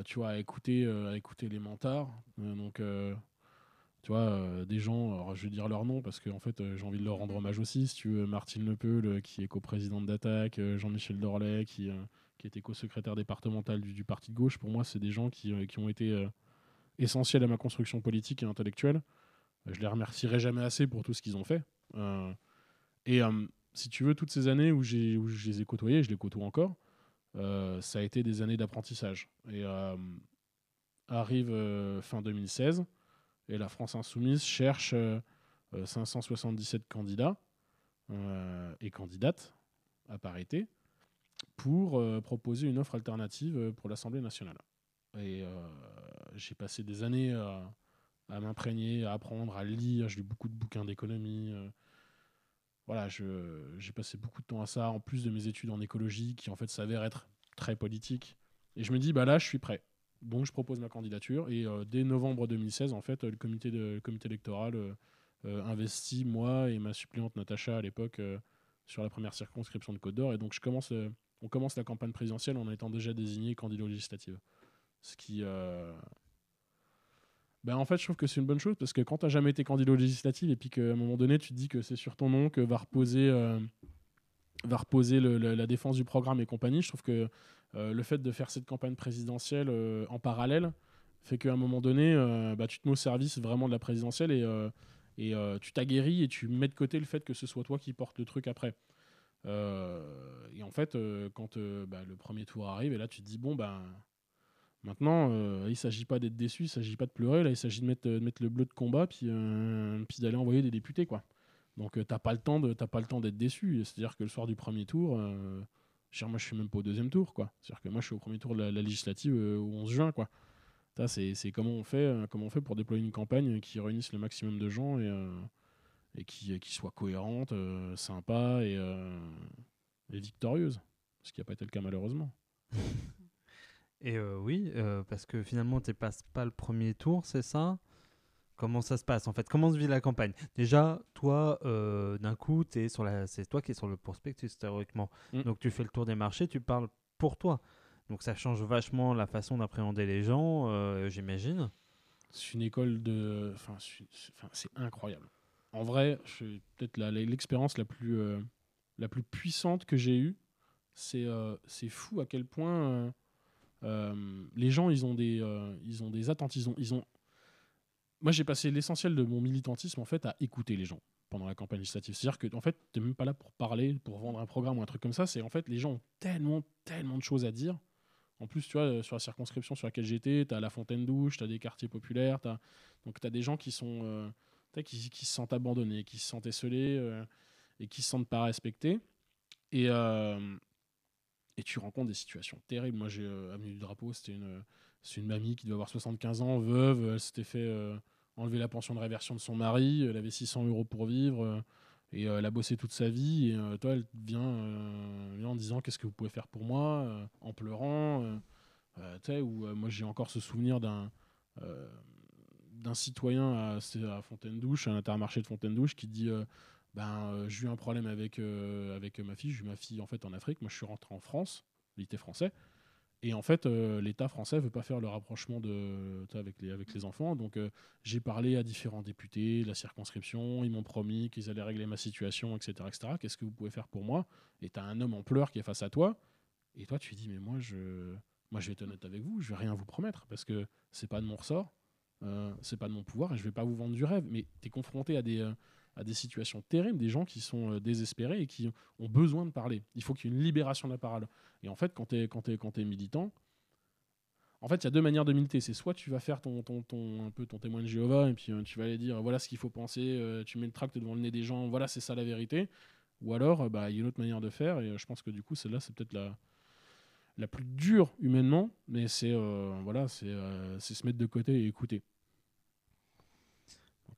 tu vois, à écouter, euh, à écouter les mentards. Euh, donc, euh, tu vois, euh, des gens, je vais dire leur nom parce que en fait, euh, j'ai envie de leur rendre hommage aussi. Si tu veux, Martine Lepeul, euh, qui est coprésidente d'Attaque, euh, Jean-Michel Dorlet, qui, euh, qui était co-secrétaire départemental du, parti de gauche, pour moi, c'est des gens qui, euh, qui ont été euh, essentiels à ma construction politique et intellectuelle. Euh, je les remercierai jamais assez pour tout ce qu'ils ont fait. Euh, et euh, si tu veux, toutes ces années où, où je les ai côtoyés, je les côtoie encore, euh, ça a été des années d'apprentissage. Et euh, arrive euh, fin 2016, et la France Insoumise cherche euh, euh, 577 candidats euh, et candidates à parité pour euh, proposer une offre alternative euh, pour l'Assemblée nationale. Et euh, j'ai passé des années à m'imprégner, à apprendre, à lire. J'ai lu beaucoup de bouquins d'économie. Voilà, j'ai passé beaucoup de temps à ça, en plus de mes études en écologie, qui en fait s'avèrent être très politiques. Et je me dis, bah là, je suis prêt. Donc je propose ma candidature. Et euh, dès novembre 2016, en fait, le comité, de, comité électoral euh, euh, investit, moi et ma suppléante Natacha à l'époque, sur la première circonscription de Côte d'Or. Et donc on commence la campagne présidentielle en étant déjà désigné candidat aux législatives. Ce qui. Ben, en fait, je trouve que c'est une bonne chose parce que quand tu n'as jamais été candidat aux législatives et puis qu'à un moment donné, tu te dis que c'est sur ton nom que va reposer, euh, va reposer la défense du programme et compagnie, je trouve que euh, le fait de faire cette campagne présidentielle euh, en parallèle fait qu'à un moment donné, bah, tu te mets au service vraiment de la présidentielle et, et tu t'aguerris et tu mets de côté le fait que ce soit toi qui porte le truc après. Et en fait, quand bah, le premier tour arrive, et là tu te dis, bon, ben. Maintenant, euh, il ne s'agit pas d'être déçu, il ne s'agit pas de pleurer, là, il s'agit de mettre, mettre le bleu de combat, puis, euh, puis d'aller envoyer des députés. Quoi. Donc, tu n'as pas le t'as pas le temps d'être déçu. C'est-à-dire que le soir du premier tour, euh, moi, je suis même pas au deuxième tour. C'est-à-dire que moi, je suis au premier tour de la, la législative euh, au 11 juin. C'est comment, on fait, euh, comment on fait pour déployer une campagne qui réunisse le maximum de gens et, euh, qui, soit cohérente, euh, sympa euh, et victorieuse. Ce qui n'a pas été le cas malheureusement. Et euh, oui, euh, parce que finalement, tu passes pas le premier tour, c'est ça? Comment ça se passe en fait? Comment se vit la campagne? Déjà, toi, euh, d'un coup, es sur la... c'est toi qui es sur le prospectus théoriquement. Mm. Donc tu fais le tour des marchés, tu parles pour toi. Donc ça change vachement la façon d'appréhender les gens, j'imagine. C'est une école de. Enfin, c'est- incroyable. En vrai, peut-être la- l'expérience la, plus, la plus puissante que j'ai eue, c'est c'est fou à quel point les gens, ils ont des, euh, ils ont des attentes. Ils ont, ils ont... Moi, j'ai passé l'essentiel de mon militantisme en fait à écouter les gens pendant la campagne législative. C'est-à-dire que en fait, tu n'es même pas là pour parler, pour vendre un programme ou un truc comme ça. C'est en fait, les gens ont tellement, tellement de choses à dire. En plus, tu vois, euh, sur la circonscription sur laquelle j'étais, tu as la fontaine douche, tu as des quartiers populaires, t'as- donc tu as des gens qui sont euh, t'as- qui, se sentent abandonnés, qui se sentent esselés euh, et qui se sentent pas respectés. Et, euh, et tu rencontres des situations terribles. Moi, j'ai euh, du Drapeau, c'était une, c'est une mamie qui devait avoir 75 ans, veuve, elle s'était fait euh, enlever la pension de réversion de son mari, elle avait 600 euros pour vivre. euh, et euh, elle a bossé toute sa vie. Et euh, toi, elle vient, euh, vient en disant Qu'est-ce que vous pouvez faire pour moi euh, En pleurant. euh, euh, euh, moi, j'ai encore ce souvenir d'un. euh, d'un citoyen à, à Fontaine-Douche, à l'intermarché de Fontaine-Douche, qui dit euh, ben, euh, J'ai eu un problème avec, euh, avec ma fille. J'ai eu ma fille en, fait, en Afrique. Moi, je suis rentré en France. Était français. Et en fait, euh, l'État français veut pas faire le rapprochement de, avec, les, avec les enfants. Donc, j'ai parlé à différents députés de la circonscription. Ils m'ont promis qu'ils allaient régler ma situation, etc. etc. Qu'est-ce que vous pouvez faire pour moi? Et tu as un homme en pleurs qui est face à toi. Et toi, tu lui dis Mais moi, je, moi, je vais être honnête avec vous. Je vais rien vous promettre parce que c'est pas de mon ressort. Euh, c'est pas de mon pouvoir et je vais pas vous vendre du rêve. Mais tu es confronté à des, à des situations terribles, des gens qui sont euh, désespérés et qui ont besoin de parler. Il faut qu'il y ait une libération de la parole. Et en fait, quand tu es, quand quand militant, en fait, il y a deux manières de militer. C'est soit tu vas faire ton, ton, un peu ton témoin de Jéhovah et puis euh, tu vas aller dire voilà ce qu'il faut penser, euh, tu mets le tract devant le nez des gens, voilà, c'est ça la vérité. Ou alors, bah, il y a une autre manière de faire et je pense que du coup, celle-là, c'est peut-être la, la plus dure humainement, mais c'est voilà, c'est se mettre de côté et écouter.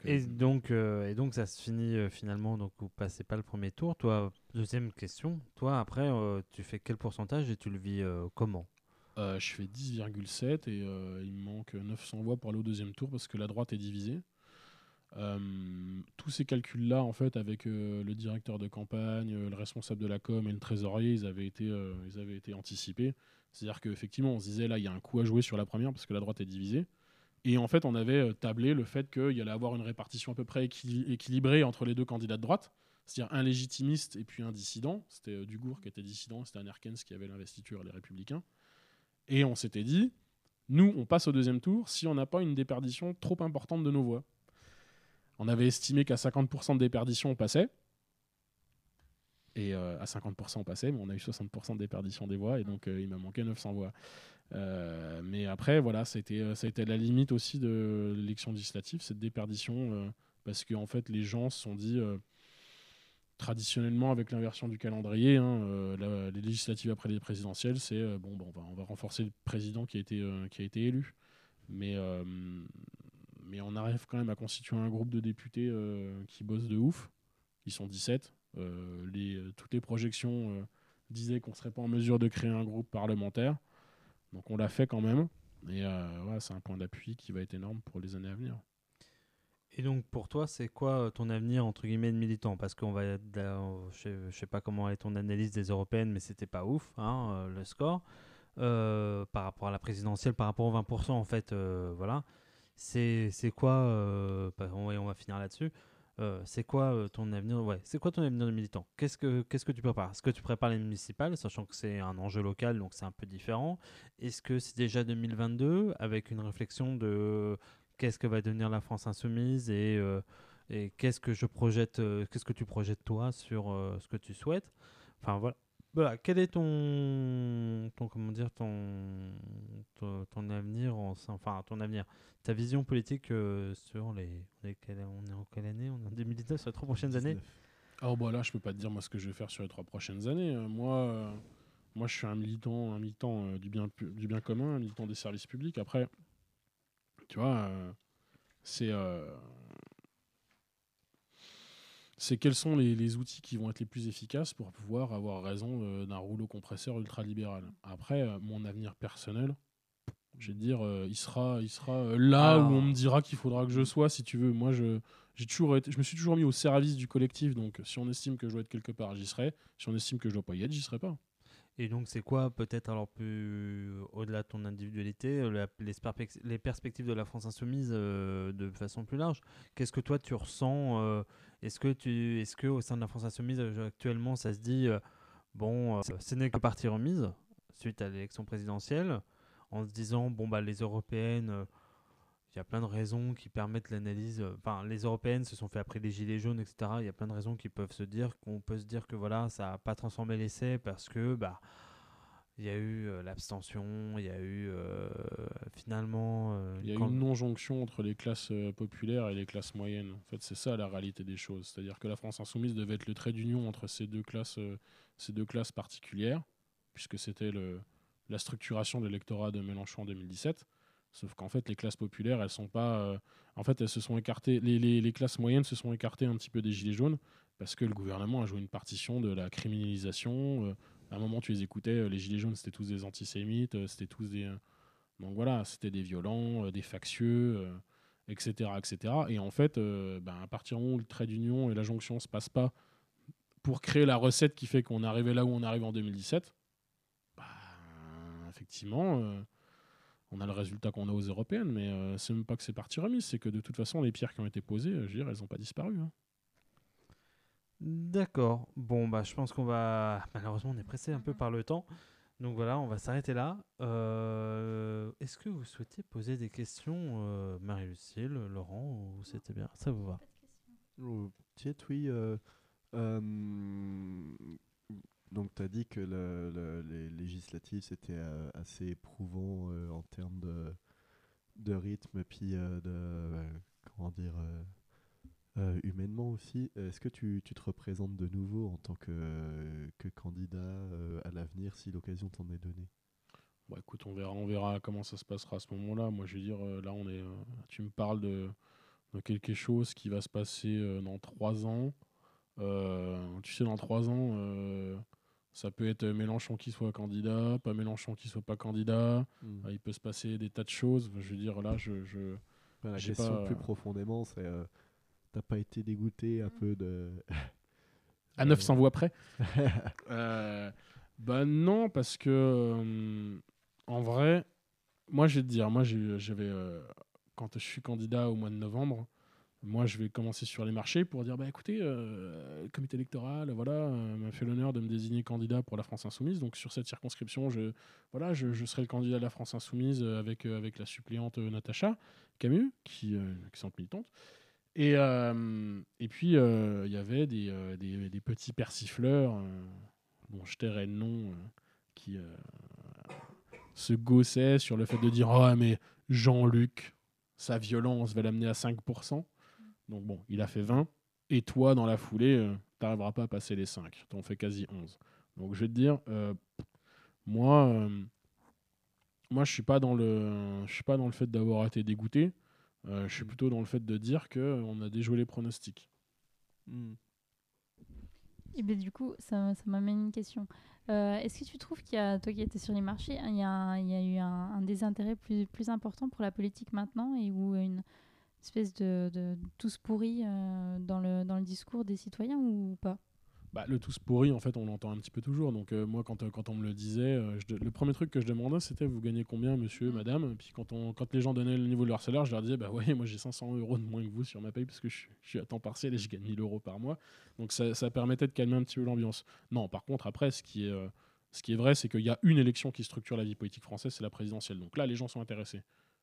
Donc, euh, Et donc, euh, et donc ça se finit euh, finalement, donc vous passez pas le premier tour. Toi, deuxième question, toi après, euh, tu fais quel pourcentage et tu le vis euh, comment? Euh, je fais 10,7 et euh, il me manque 900 voix pour aller au deuxième tour parce que la droite est divisée. Euh, tous ces calculs-là, en fait, avec euh, le directeur de campagne, le responsable de la com et le trésorier, ils avaient été, euh, ils avaient été anticipés. C'est-à-dire qu'effectivement, on se disait là, il y a un coup à jouer sur la première parce que la droite est divisée. Et en fait, on avait euh, tablé le fait qu'il y allait avoir une répartition à peu près équili- équilibrée entre les deux candidats de droite, c'est-à-dire un légitimiste et puis un dissident. C'était euh, Dugour qui était dissident, c'était un Erkens qui avait l'investiture, les Républicains. Et on s'était dit, nous, on passe au deuxième tour si on n'a pas une déperdition trop importante de nos voix. On avait estimé qu'à 50% de déperdition, on passait. Et euh, à 50%, on passait, mais on a eu 60% de déperdition des voix, et donc il m'a manqué 900 voix. Euh, mais après, voilà, ça a, été, ça a été la limite aussi de l'élection législative, cette déperdition, euh, parce qu'en fait, les gens se sont dit, euh, traditionnellement, avec l'inversion du calendrier, hein, les législatives après les présidentielles, c'est bon, bon, on, va, renforcer le président qui a été, qui a été élu. Mais, mais on arrive quand même à constituer un groupe de députés qui bossent de ouf. Ils sont 17. Euh, les, euh, toutes les projections disaient qu'on ne serait pas en mesure de créer un groupe parlementaire. Donc on l'a fait quand même. Et euh, c'est un point d'appui qui va être énorme pour les années à venir. Et donc pour toi, c'est quoi euh, ton avenir entre guillemets de militant? Parce qu'on va, je sais, pas comment est ton analyse des européennes, mais c'était pas ouf hein, euh, le score Euh, par rapport à la présidentielle, par rapport aux 20% en fait, voilà. C'est quoi bah, on, on va finir là-dessus. Euh, c'est quoi euh, ton avenir Ouais, c'est quoi ton avenir de militant? Qu'est-ce que qu'est-ce que tu prépares? Est-ce que tu prépares les municipales, sachant que c'est un enjeu local, donc c'est un peu différent? Est-ce que c'est déjà 2022 avec une réflexion de qu'est-ce que va devenir la France insoumise et, euh, et qu'est-ce que je projette, euh, qu'est-ce que tu projettes toi sur euh, ce que tu souhaites? Enfin voilà. Voilà, quel est ton, ton comment dire ton, ton, avenir en- enfin ton avenir, ta vision politique euh, sur les, on est en quelle année? On est en 2019 sur les trois prochaines années. 19. Alors bah là, je peux pas te dire moi ce que je vais faire sur les trois prochaines années. Euh, moi, euh, moi, je suis un militant, un militant euh, du bien du bien commun, un militant des services publics. Après, tu vois, c'est c'est quels sont les, les outils qui vont être les plus efficaces pour pouvoir avoir raison euh, d'un rouleau compresseur ultralibéral. Après, euh, mon avenir personnel, je vais te dire, euh, il sera, il sera là où on me dira qu'il faudra que je sois, si tu veux. Moi, je, j'ai toujours été, je me suis toujours mis au service du collectif. Donc, si on estime que je dois être quelque part, j'y serai. Si on estime que je dois pas y être, j'y serai pas. Et donc c'est quoi peut-être alors plus au-delà de ton individualité, euh, les, perspectives de la France insoumise euh, de façon plus large? Qu'est-ce que toi tu ressens euh, Est-ce que que au sein de la France insoumise euh, actuellement ça se dit euh, bon, euh, ce n'est que partie remise suite à l'élection présidentielle, en se disant bon bah les européennes, euh, il y a plein de raisons qui permettent l'analyse. euh, Enfin, les européennes se sont fait après les gilets jaunes, etc. Il y a plein de raisons qui peuvent se dire qu'on peut se dire que voilà, ça n'a pas transformé l'essai parce que bah il y a eu euh, l'abstention, il y a eu euh, finalement. euh, Il y a quand- une non-jonction entre les classes populaires et les classes moyennes. En fait, c'est ça la réalité des choses. C'est-à-dire que la France insoumise devait être le trait d'union entre ces deux classes, ces deux classes particulières, puisque c'était la structuration de l'électorat de Mélenchon en 2017. Sauf qu'en fait, les classes populaires, elles sont pas. euh, en fait, elles se sont écartées. Les, les- classes moyennes se sont écartées un petit peu des gilets jaunes parce que le gouvernement a joué une partition de la criminalisation. euh, à un moment, tu les écoutais, euh, les gilets jaunes, c'était tous des antisémites, c'était tous des. donc voilà, c'était des violents, des factieux, etc., etc. Et en fait, ben, à partir du moment où le trait d'union et la jonction se passent pas pour créer la recette qui fait qu'on arrivé là où on arrive en 2017, ben, effectivement, on a le résultat qu'on a aux européennes, mais euh, c'est même pas que c'est parti remise, c'est que de toute façon, les pierres qui ont été posées, euh, je veux dire, elles n'ont pas disparu. hein. D'accord. Bon, bah, je pense qu'on va. Malheureusement, on est pressé un peu par le temps. Donc voilà, on va s'arrêter là. Euh, Est-ce que vous souhaitez poser des questions, euh, Marie-Lucille, Laurent, ou c'était bien Ça vous va? Tiet, oui. Donc, tu as dit que le- le- les législatives, c'était euh, assez éprouvant euh, en termes de, de rythme, puis euh, de. euh, comment dire. humainement aussi. Est-ce que tu, tu te représentes de nouveau en tant que, que candidat à l'avenir si l'occasion t'en est donnée? Bon, écoute, on verra, on verra comment ça se passera à ce moment-là. Moi, je veux dire, là, on est. tu me parles de, de quelque chose qui va se passer dans trois ans. Tu sais, dans trois ans, ça peut être Mélenchon qui soit candidat, pas Mélenchon qui soit pas candidat. Euh, il peut se passer des tas de choses. Je veux dire, là, je. je... Enfin, la question pas- plus profondément, c'est euh, t'as pas été dégoûté un peu de. À 900 voix près Euh, Bah non, parce que euh, en vrai, moi je vais te dire, moi j'avais euh, quand je suis candidat au mois de novembre, moi, je vais commencer sur les marchés pour dire, bah écoutez, euh, le comité électoral, voilà, euh, m'a fait l'honneur de me désigner candidat pour la France Insoumise. Donc sur cette circonscription, je, voilà, je, serai le candidat de la France Insoumise euh, avec, euh, avec la suppléante euh, Natacha Camus, qui euh, une excellente militante. Et, euh, et puis, euh, il y avait des, euh, des, petits persifleurs, euh, dont je tairai le nom, euh, qui euh, se gaussaient sur le fait de dire, ah mais Jean-Luc, sa violence va l'amener à 5%. Donc bon, il a fait 20. Et toi, dans la foulée, euh, t'arriveras pas à passer les 5. T'en fais quasi 11. Donc je vais te dire, euh, moi, euh, moi, je suis pas dans le, je suis pas dans le fait d'avoir été dégoûté. Euh, je suis plutôt dans le fait de dire que on a déjoué les pronostics. Hmm. Et ben, du coup, ça, ça m'amène une question. Euh, Est-ce que tu trouves qu'il y a, toi qui étais sur les marchés, il y a, un- il y a eu un, un désintérêt plus, plus important pour la politique maintenant et ou une espèce de, de tous pourris euh, dans, le, dans le discours des citoyens ou pas? Bah, le tous pourri, en fait, on l'entend un petit peu toujours. Donc, euh, moi, quand, euh, quand on me le disait, euh, je le premier truc que je demandais, c'était vous gagnez combien, monsieur, madame? Puis, quand, on, quand les gens donnaient le niveau de leur salaire, je leur disais bah ouais, moi j'ai 500 euros de moins que vous sur ma paye parce que je, suis- je suis à temps partiel et je gagne 1000 euros par mois. Donc, ça, ça permettait de calmer un petit peu l'ambiance. Non, par contre, après, ce qui est, ce qui est vrai, c'est qu'il y a une élection qui structure la vie politique française, c'est la présidentielle. Donc là, les gens sont intéressés.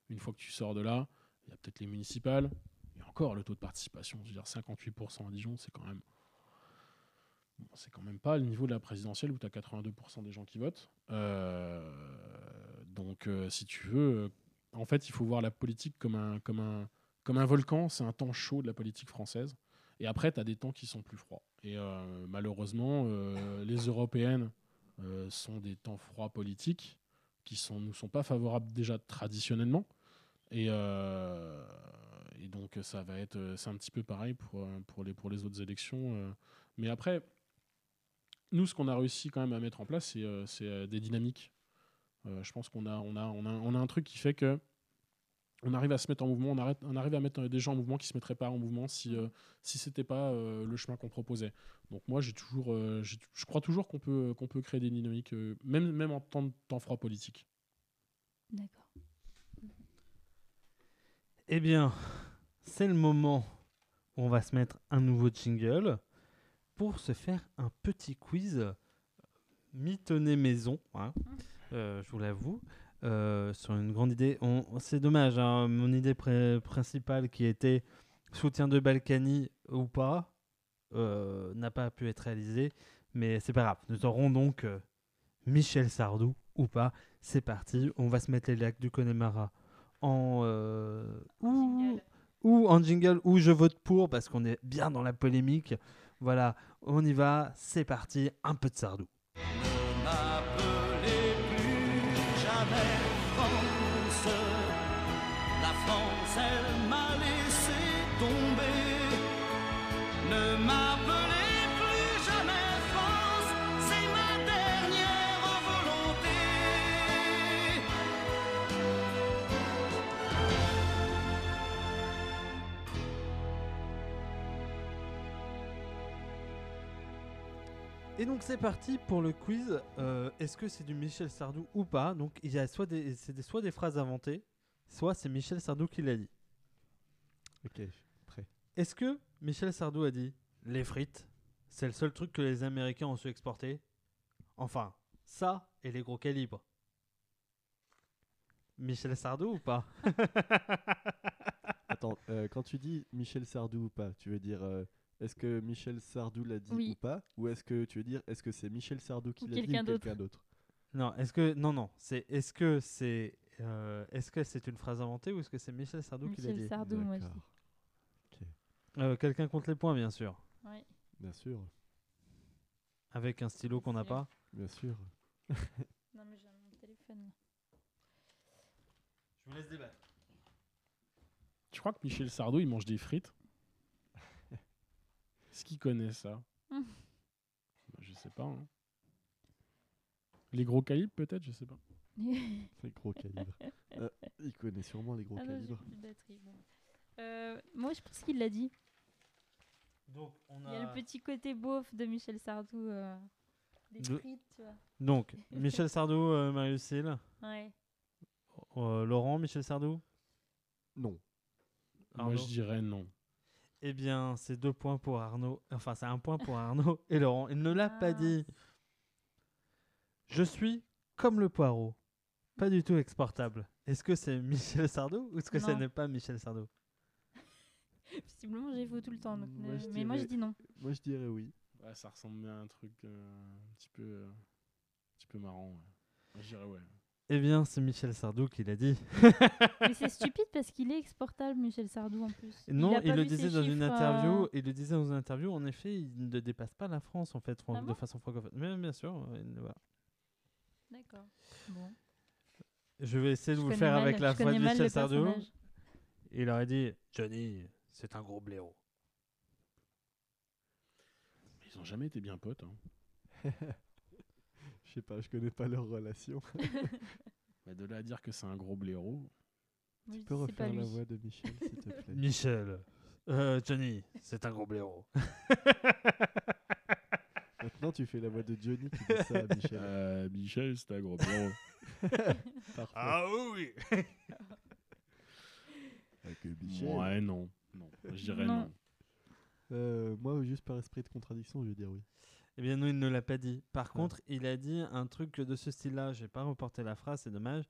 Une fois que tu sors de là, il y a peut-être les municipales. Et encore, le taux de participation, je veux dire 58% à Dijon, c'est quand même c'est quand même pas le niveau de la présidentielle où tu as 82% des gens qui votent. Euh, donc, euh, si tu veux, euh, en fait, il faut voir la politique comme un, comme un, comme un volcan. C'est un temps chaud de la politique française. Et après, tu as des temps qui sont plus froids. Et malheureusement, les européennes sont des temps froids politiques qui sont, nous sont pas favorables déjà traditionnellement. Et, euh, et donc, ça va être, euh, c'est un petit peu pareil pour, euh, pour, les, pour les autres élections. Mais après, nous, ce qu'on a réussi quand même à mettre en place, c'est des dynamiques. Je pense qu'on a, on a, on a, on a un truc qui fait que on arrive à se mettre en mouvement, on, arrive à mettre des gens en mouvement qui se mettraient pas en mouvement si si c'était pas euh, le chemin qu'on proposait. Donc moi, j'ai toujours, je crois toujours qu'on peut qu'on peut créer des dynamiques, même même en temps temps froid politique. D'accord. Eh bien, c'est le moment où on va se mettre un nouveau jingle pour se faire un petit quiz euh, mitonné maison, hein, euh, je vous l'avoue, euh, sur une grande idée. On- c'est dommage, hein, mon idée principale qui était soutien de Balkany ou pas euh, n'a pas pu être réalisée, mais c'est pas grave. Nous aurons donc Michel Sardou ou pas. C'est parti, on va se mettre les lacs du Connemara en euh, ou, ou en jingle ou je vote pour parce qu'on est bien dans la polémique. Voilà, on y va, c'est parti, un peu de Sardou. Et donc c'est parti pour le quiz. Euh, Est-ce que c'est du Michel Sardou ou pas? Donc il y a soit des, c'est des- soit des phrases inventées, soit c'est Michel Sardou qui l'a dit. Ok, prêt. Est-ce que Michel Sardou a dit les frites, c'est le seul truc que les Américains ont su exporter Enfin, ça et les gros calibres. Michel Sardou ou pas? Attends, euh, quand tu dis Michel Sardou ou pas, tu veux dire euh, est-ce que Michel Sardou l'a dit Oui. ou pas Ou est-ce que tu veux dire est-ce que c'est Michel Sardou qui Ou l'a dit ou quelqu'un d'autre. quelqu'un d'autre Non, est-ce que non non, c'est est-ce que c'est euh, est-ce que c'est une phrase inventée ou est-ce que c'est Michel Sardou qui l'a Michel dit Sardou, moi je dis. D'accord. Euh, Quelqu'un compte les points bien sûr, Ouais. Bien sûr, avec un stylo qu'on n'a pas. bien sûr. Non mais j'ai mon téléphone. Je vous laisse débattre. Tu crois que Michel Sardou, il mange des frites? Est-ce qu'il connaît ça? Bah, Je sais pas. hein. Les gros calibres, peut-être? Je sais pas. Les gros calibres. Euh, il connaît sûrement les gros Ah non, j'ai calibres. plus de batterie. bon. Euh, moi, je pense qu'il l'a dit. Donc on Il y a le petit côté beauf de Michel Sardou. euh, des De- frites, tu vois. Donc Michel Sardou, euh, Marie-Lucille, Ouais. Euh, Laurent, Michel Sardou? Non. Moi, je dirais non. Eh bien, c'est deux points pour Arnaud. Enfin, c'est un point pour Arnaud et Laurent. Il ne l'a pas Ah. dit. Je suis comme le poireau. Pas du tout exportable. Est-ce que c'est Michel Sardou ou est-ce que ce n'est pas Michel Sardou? Visiblement, j'ai faux tout le temps. donc, Moi, euh, je mais moi, je dirais- dis non. Moi, je dirais oui. Ouais, ça ressemble bien à un truc euh, un petit peu, euh, un petit peu marrant. ouais. Moi, je dirais ouais. Eh bien, c'est Michel Sardou qui l'a dit. Mais c'est stupide parce qu'il est exportable, Michel Sardou, en plus. non, il, le disait dans une chiffres, interview. euh, Il le disait dans une interview. En effet, il ne dépasse pas la France en fait, fran- Ah de façon francophone. Mais bien sûr. euh, il- voilà. D'accord. Bon. Je vais essayer de Je vous le faire mal- avec la voix de Michel Sardou. personnage. Il aurait dit Johnny, c'est un gros blaireau. Ils ont jamais été bien potes. hein. Je sais pas, je connais pas leur relation. Bah, de là à dire que c'est un gros blaireau. Je Tu peux refaire la voix de Michel, s'il te plaît Michel, euh, Johnny, c'est un gros blaireau. Maintenant, tu fais la voix de Johnny qui dit ça à Michel. Euh, Michel, c'est un gros blaireau. Ah oui Avec euh, Michel. ouais, non. Non, je dirais Non. non. Euh, moi, juste par esprit de contradiction, je vais dire oui. Eh bien non, il ne l'a pas dit. Par contre, il a dit un truc de ce style-là. J'ai pas reporté la phrase, c'est dommage.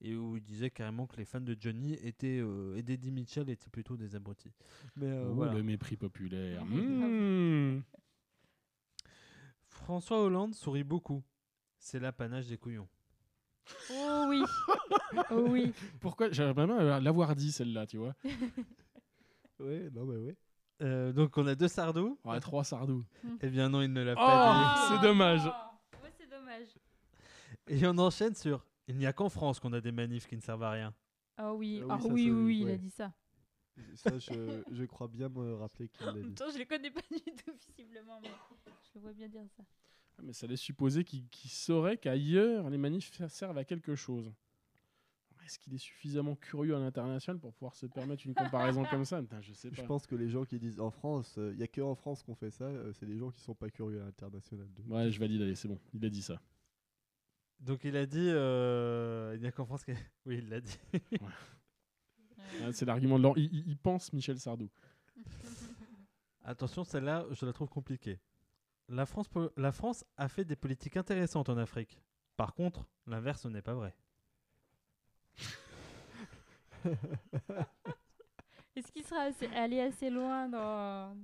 Et où il disait carrément que les fans de Johnny étaient euh, et d'Eddie Mitchell étaient plutôt des abrutis. Mais euh, Oh, voilà. Le mépris populaire. Mmh. François Hollande sourit beaucoup. C'est l'apanage des couillons. Oh oui. oh oui. Pourquoi? J'aimerais bien l'avoir dit celle-là, tu vois. Ouais, non, mais ouais. Euh, donc on a deux Sardou. Ouais, trois sardous. Eh bien non, il ne l'a Oh pas c'est dommage. Ouais, c'est dommage. dit. Et on enchaîne sur. Il n'y a qu'en France qu'on a des manifs qui ne servent à rien. Ah oui, Ah oui, ah ça, oui, ça, oui, oui, il a dit ça. Ça, je, je crois bien me rappeler qu'il l'a En même dit. temps, je le connais pas du tout visiblement, mais je le vois bien dire ça. Ah, Mais ça laisse supposer qu'il qu'il saurait qu'ailleurs, les manifs servent à quelque chose. Est-ce qu'il est suffisamment curieux à l'international pour pouvoir se permettre une comparaison comme ça? Putain, Je sais pas. Je pense que les gens qui disent en France, il n'y a que en France qu'on fait ça, euh, c'est les gens qui sont pas curieux à l'international. de- Ouais, je valide, allez, c'est bon. Il a dit ça. Donc il a dit. euh, il n'y a qu'en France que. Oui, il l'a dit. Ah, c'est l'argument de Laurent. Il, il- il pense Michel Sardou. Attention, celle-là, je la trouve compliquée. La France, la France a fait des politiques intéressantes en Afrique. Par contre, l'inverse n'est pas vrai. Est-ce qu'il sera assez- allé assez loin dans,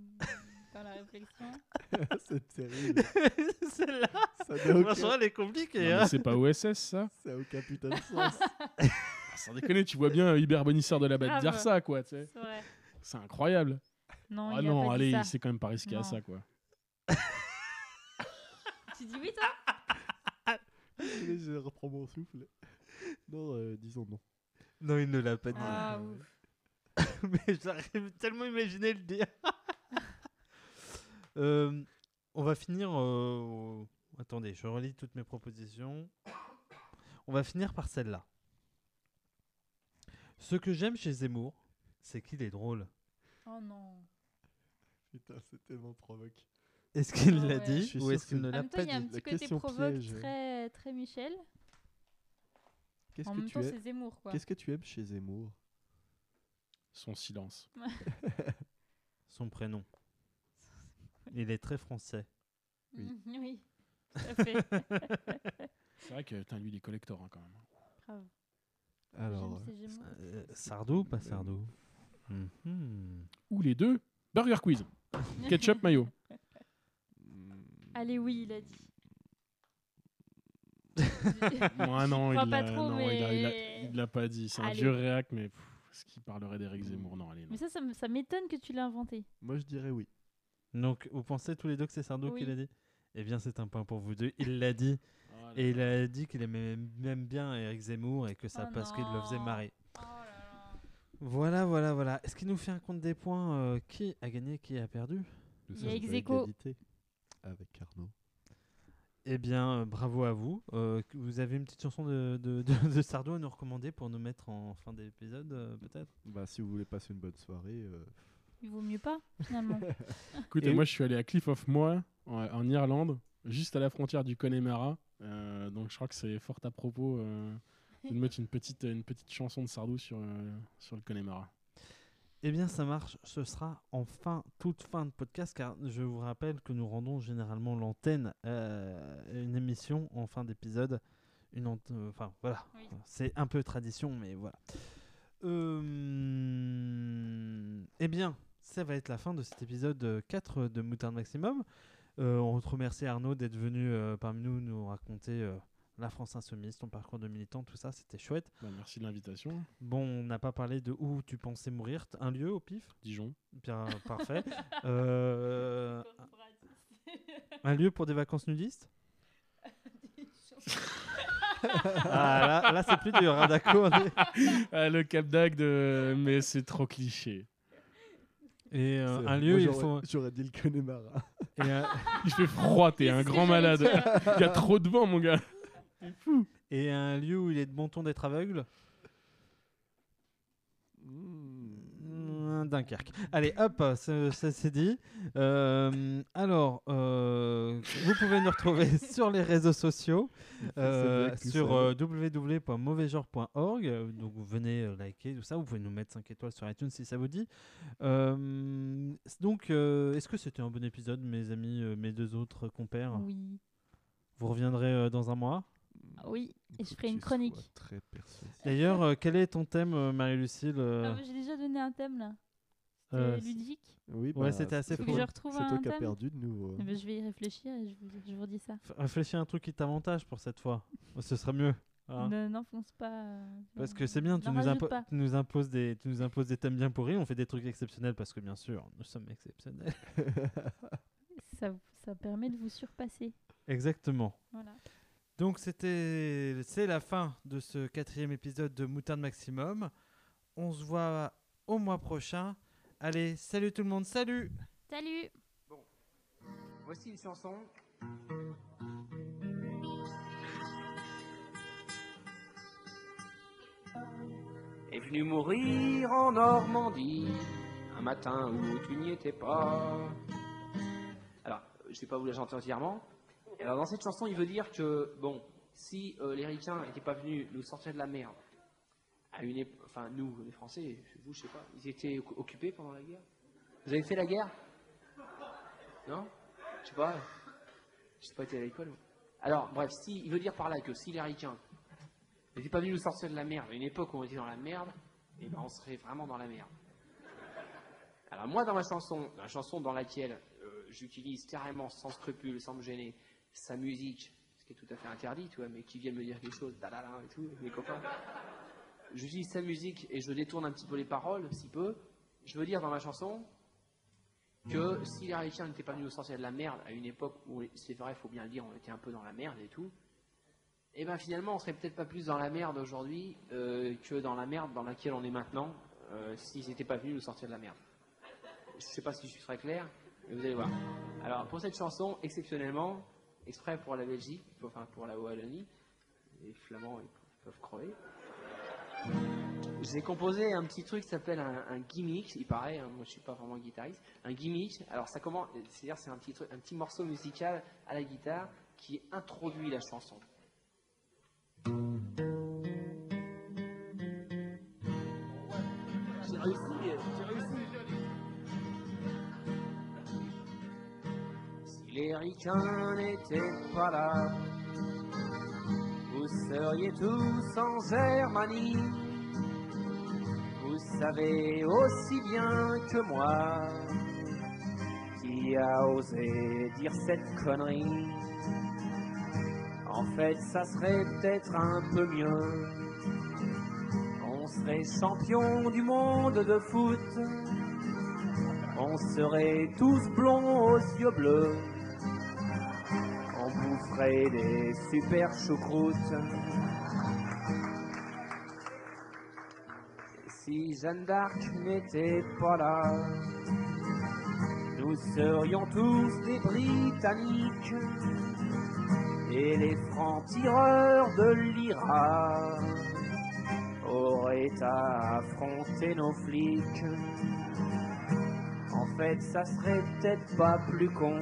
dans la réflexion? C'est terrible. Celle-là, Ça n'a aucun, franchement, elle est compliquée. Non, hein. c'est pas OSS, ça ça a aucun putain de sens. Ah, Sans déconner, tu vois bien Hubert Bonisseur de la Bête Grave. dire ça, quoi. tu sais. C'est vrai. C'est incroyable. Non, ah il a non, pas allez, dit ça. il s'est quand même pas risqué à Non. ça, quoi. Tu dis oui, toi? Désolé, je reprends mon souffle. Non, euh, disons non. Non, il ne l'a pas dit. Ah, ouf. Mais j'arrive tellement à imaginer le dire. Euh, on va finir. euh, Attendez, je relis toutes mes propositions. On va finir par celle-là. Ce que j'aime chez Zemmour, c'est qu'il est drôle. Oh non. Putain, c'est tellement provoque. Est-ce qu'il Ah l'a ouais. dit suis ou sûr est-ce qu'il que- ne En l'a même temps, pas il y a un dit petit La côté question provoque piège. très, très Michel. Qu'est-ce En que même tu temps, aimes c'est Zemmour, quoi. Qu'est-ce que tu aimes chez Zemmour? Son silence. Son prénom. Il est très français. Oui. Oui, tout à fait. C'est vrai que, putain, lui, il est collector, hein, quand même. Grave. Alors, J'aime ces Gémeaux. Euh, Sardou ou pas Sardou? Mhm. Ou les deux? Burger Quiz. Ketchup, mayo. Allez, oui, il a dit. Moi, non, il pas trop, non, il a- il a- mais- il l'a pas dit. C'est un Allez. vieux réac, mais pff, est-ce qu'il parlerait d'Éric Zemmour Non, allez, non. Mais ça, ça, m'étonne que tu l'aies inventé. moi je dirais oui. Donc, vous pensez tous les deux que c'est Sardou qui l'a dit? Eh bien, c'est un point pour vous deux. Il l'a dit. Ah, Et il a dit qu'il aimait même bien Eric Zemmour et que ça Oh parce qu'il le faisait non. marrer. Oh là là. Voilà, voilà, voilà. Est-ce qu'il nous fait un compte des points euh, Qui a gagné Qui a perdu? Nous Il y a sommes à ex aequo. égalité Avec Arnaud. Eh bien, euh, bravo à vous. Euh, vous avez une petite chanson de, de, de, de Sardou à nous recommander pour nous mettre en fin d'épisode, euh, peut-être? Bah, si vous voulez passer une bonne soirée, euh, Il vaut mieux pas, finalement. Écoute, Et- moi, je suis allé à Cliff of Moher, en, en Irlande, juste à la frontière du Connemara. Euh, donc, je crois que c'est fort à propos euh, de mettre une petite, une petite chanson de Sardou sur, euh, sur le Connemara. Eh bien, ça marche. Ce sera en fin, toute fin de podcast, car je vous rappelle que nous rendons généralement l'antenne euh, une émission en fin d'épisode. Une euh, enfin voilà, Oui. c'est un peu tradition, mais voilà. Euh, eh bien, ça va être la fin de cet épisode euh, 4 de Moutarde Maximum. Euh, on te remercie Arnaud d'être venu parmi nous nous raconter la France Insoumise, ton parcours de militant, tout ça, c'était chouette. Bah, merci de l'invitation. Bon, on n'a pas parlé de où tu pensais mourir, un lieu au pif? Dijon. Bien, parfait. Euh, un lieu pour des vacances nudistes? Ah, là, là, c'est plus dur, hein, d'accord. Ah, le Cap d'Agde, euh, mais c'est trop cliché. Et euh, un lieu, il j'aurais- faut. J'aurais dit le Connemara. et Il fait froid, t'es un grand malade. Il y a trop de vent, mon gars. Et un lieu où il est de bon ton d'être aveugle Mm, Dunkerque. Allez, hop, ça, ça c'est dit. Euh, alors, euh, vous pouvez nous retrouver sur les réseaux sociaux, euh, sur euh, euh, Donc, vous venez euh, liker tout ça. Vous pouvez nous mettre 5 étoiles sur iTunes si ça vous dit. Euh, donc, euh, est-ce que c'était un bon épisode, mes amis, euh, mes deux autres compères? Oui. Vous reviendrez euh, dans un mois? Oui, et je ferai une chronique. Très. D'ailleurs, euh, quel est ton thème, euh, Marie-Lucille euh, Ah, J'ai déjà donné un thème là. C'était Euh, ludique. Oui, Ouais, bah, c'était assez fou. je retrouve C'est un toi qui as perdu de nous. Euh. ben, je vais y réfléchir et je vous, je vous dis ça. F- Réfléchis à un truc qui t'avantage pour cette fois. Ce serait mieux. hein. Ne n'enfonce pas. Parce que c'est bien, tu nous, rajoute impo- pas. tu nous imposes des, tu nous imposes des thèmes bien pourris, on fait des trucs exceptionnels parce que bien sûr, nous sommes exceptionnels. Ça, ça permet de vous surpasser. Exactement. Voilà. Donc c'était, c'est la fin de ce quatrième épisode de Moutarde Maximum. On se voit au mois prochain. Allez, salut tout le monde, salut Salut Voici une chanson. Est venu mourir en Normandie un matin où tu n'y étais pas. Alors, je vais pas vous la chanter entièrement. Alors, dans cette chanson, il veut dire que, bon, si euh, les ricains n'étaient pas venus nous sortir de la merde, à une ép- enfin, nous, les Français, vous, je sais pas, ils étaient oc- occupés pendant la guerre? Vous avez fait la guerre? Non? Je sais pas. Je sais pas été à l'école. Alors, bref, si, il veut dire par là que si les ricains n'étaient pas venus nous sortir de la merde à une époque où on était dans la merde, eh ben on serait vraiment dans la merde. Alors moi, dans ma chanson, la chanson dans laquelle euh, j'utilise carrément sans scrupule, sans me gêner, sa musique, ce qui est tout à fait interdit, tu vois, mais qui vient me dire quelque chose, dalala et tout, mes copains. J'utilise sa musique et je détourne un petit peu les paroles, si peu. Je veux dire dans ma chanson que si les Américains n'étaient pas venus nous sortir de la merde à une époque où, c'est vrai, faut bien le dire, on était un peu dans la merde et tout, et ben finalement, on serait peut-être pas plus dans la merde aujourd'hui euh, que dans la merde dans laquelle on est maintenant, euh, s'ils n'étaient pas venus nous sortir de la merde. Je sais pas si je suis très clair, mais vous allez voir. Alors, pour cette chanson, exceptionnellement, exprès pour la Belgique, enfin pour la Wallonie, les Flamands peuvent crever. J'ai composé un petit truc qui s'appelle un, gimmick, il paraît, hein, moi je suis pas vraiment guitariste, un gimmick, alors ça commence, c'est-à-dire c'est un petit, truc, un petit morceau musical à la guitare qui introduit la chanson. Les ricains n'étaient pas là, vous seriez tous en Germanie. Vous savez aussi bien que moi qui a osé dire cette connerie. En fait, ça serait peut-être un peu mieux. On serait champion du monde de foot. On serait tous blonds aux yeux bleus. Des super choucroutes. Si Jeanne d'Arc n'était pas là, nous serions tous des Britanniques et les francs-tireurs de l'IRA auraient à affronter nos flics. En fait, ça serait peut-être pas plus con.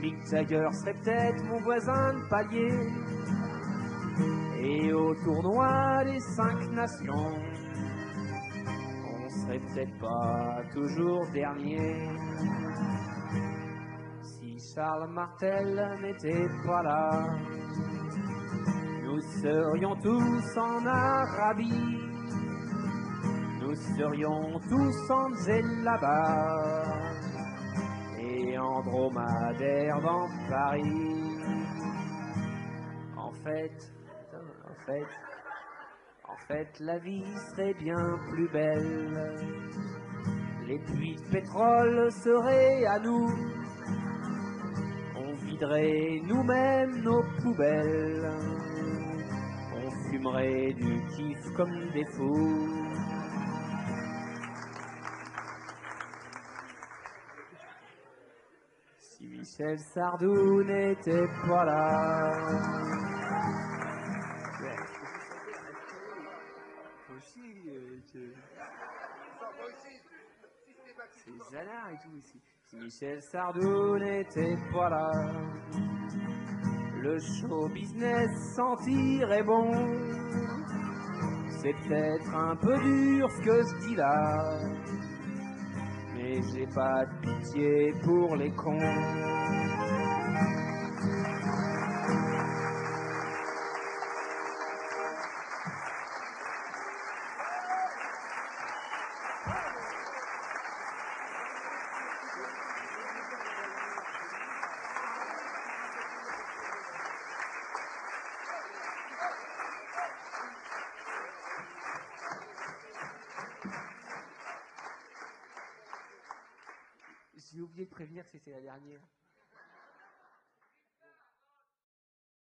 Mick Jagger serait peut-être mon voisin de palier. Et au tournoi des cinq nations, on serait peut-être pas toujours dernier. Si Charles Martel n'était pas là, nous serions tous en Arabie. Nous serions tous en là-bas en dromadaire dans Paris. En fait, en fait, en fait, la vie serait bien plus belle. Les puits de pétrole seraient à nous. On viderait nous-mêmes nos poubelles. On fumerait du kiff comme des fous. Michel Sardou n'était pas là. C'est Zala et tout ici. Michel Sardou n'était pas là, le show business sentirait bon. C'est peut-être un peu dur ce que je dis là, j'ai pas de pitié pour les cons. J'ai oublié de prévenir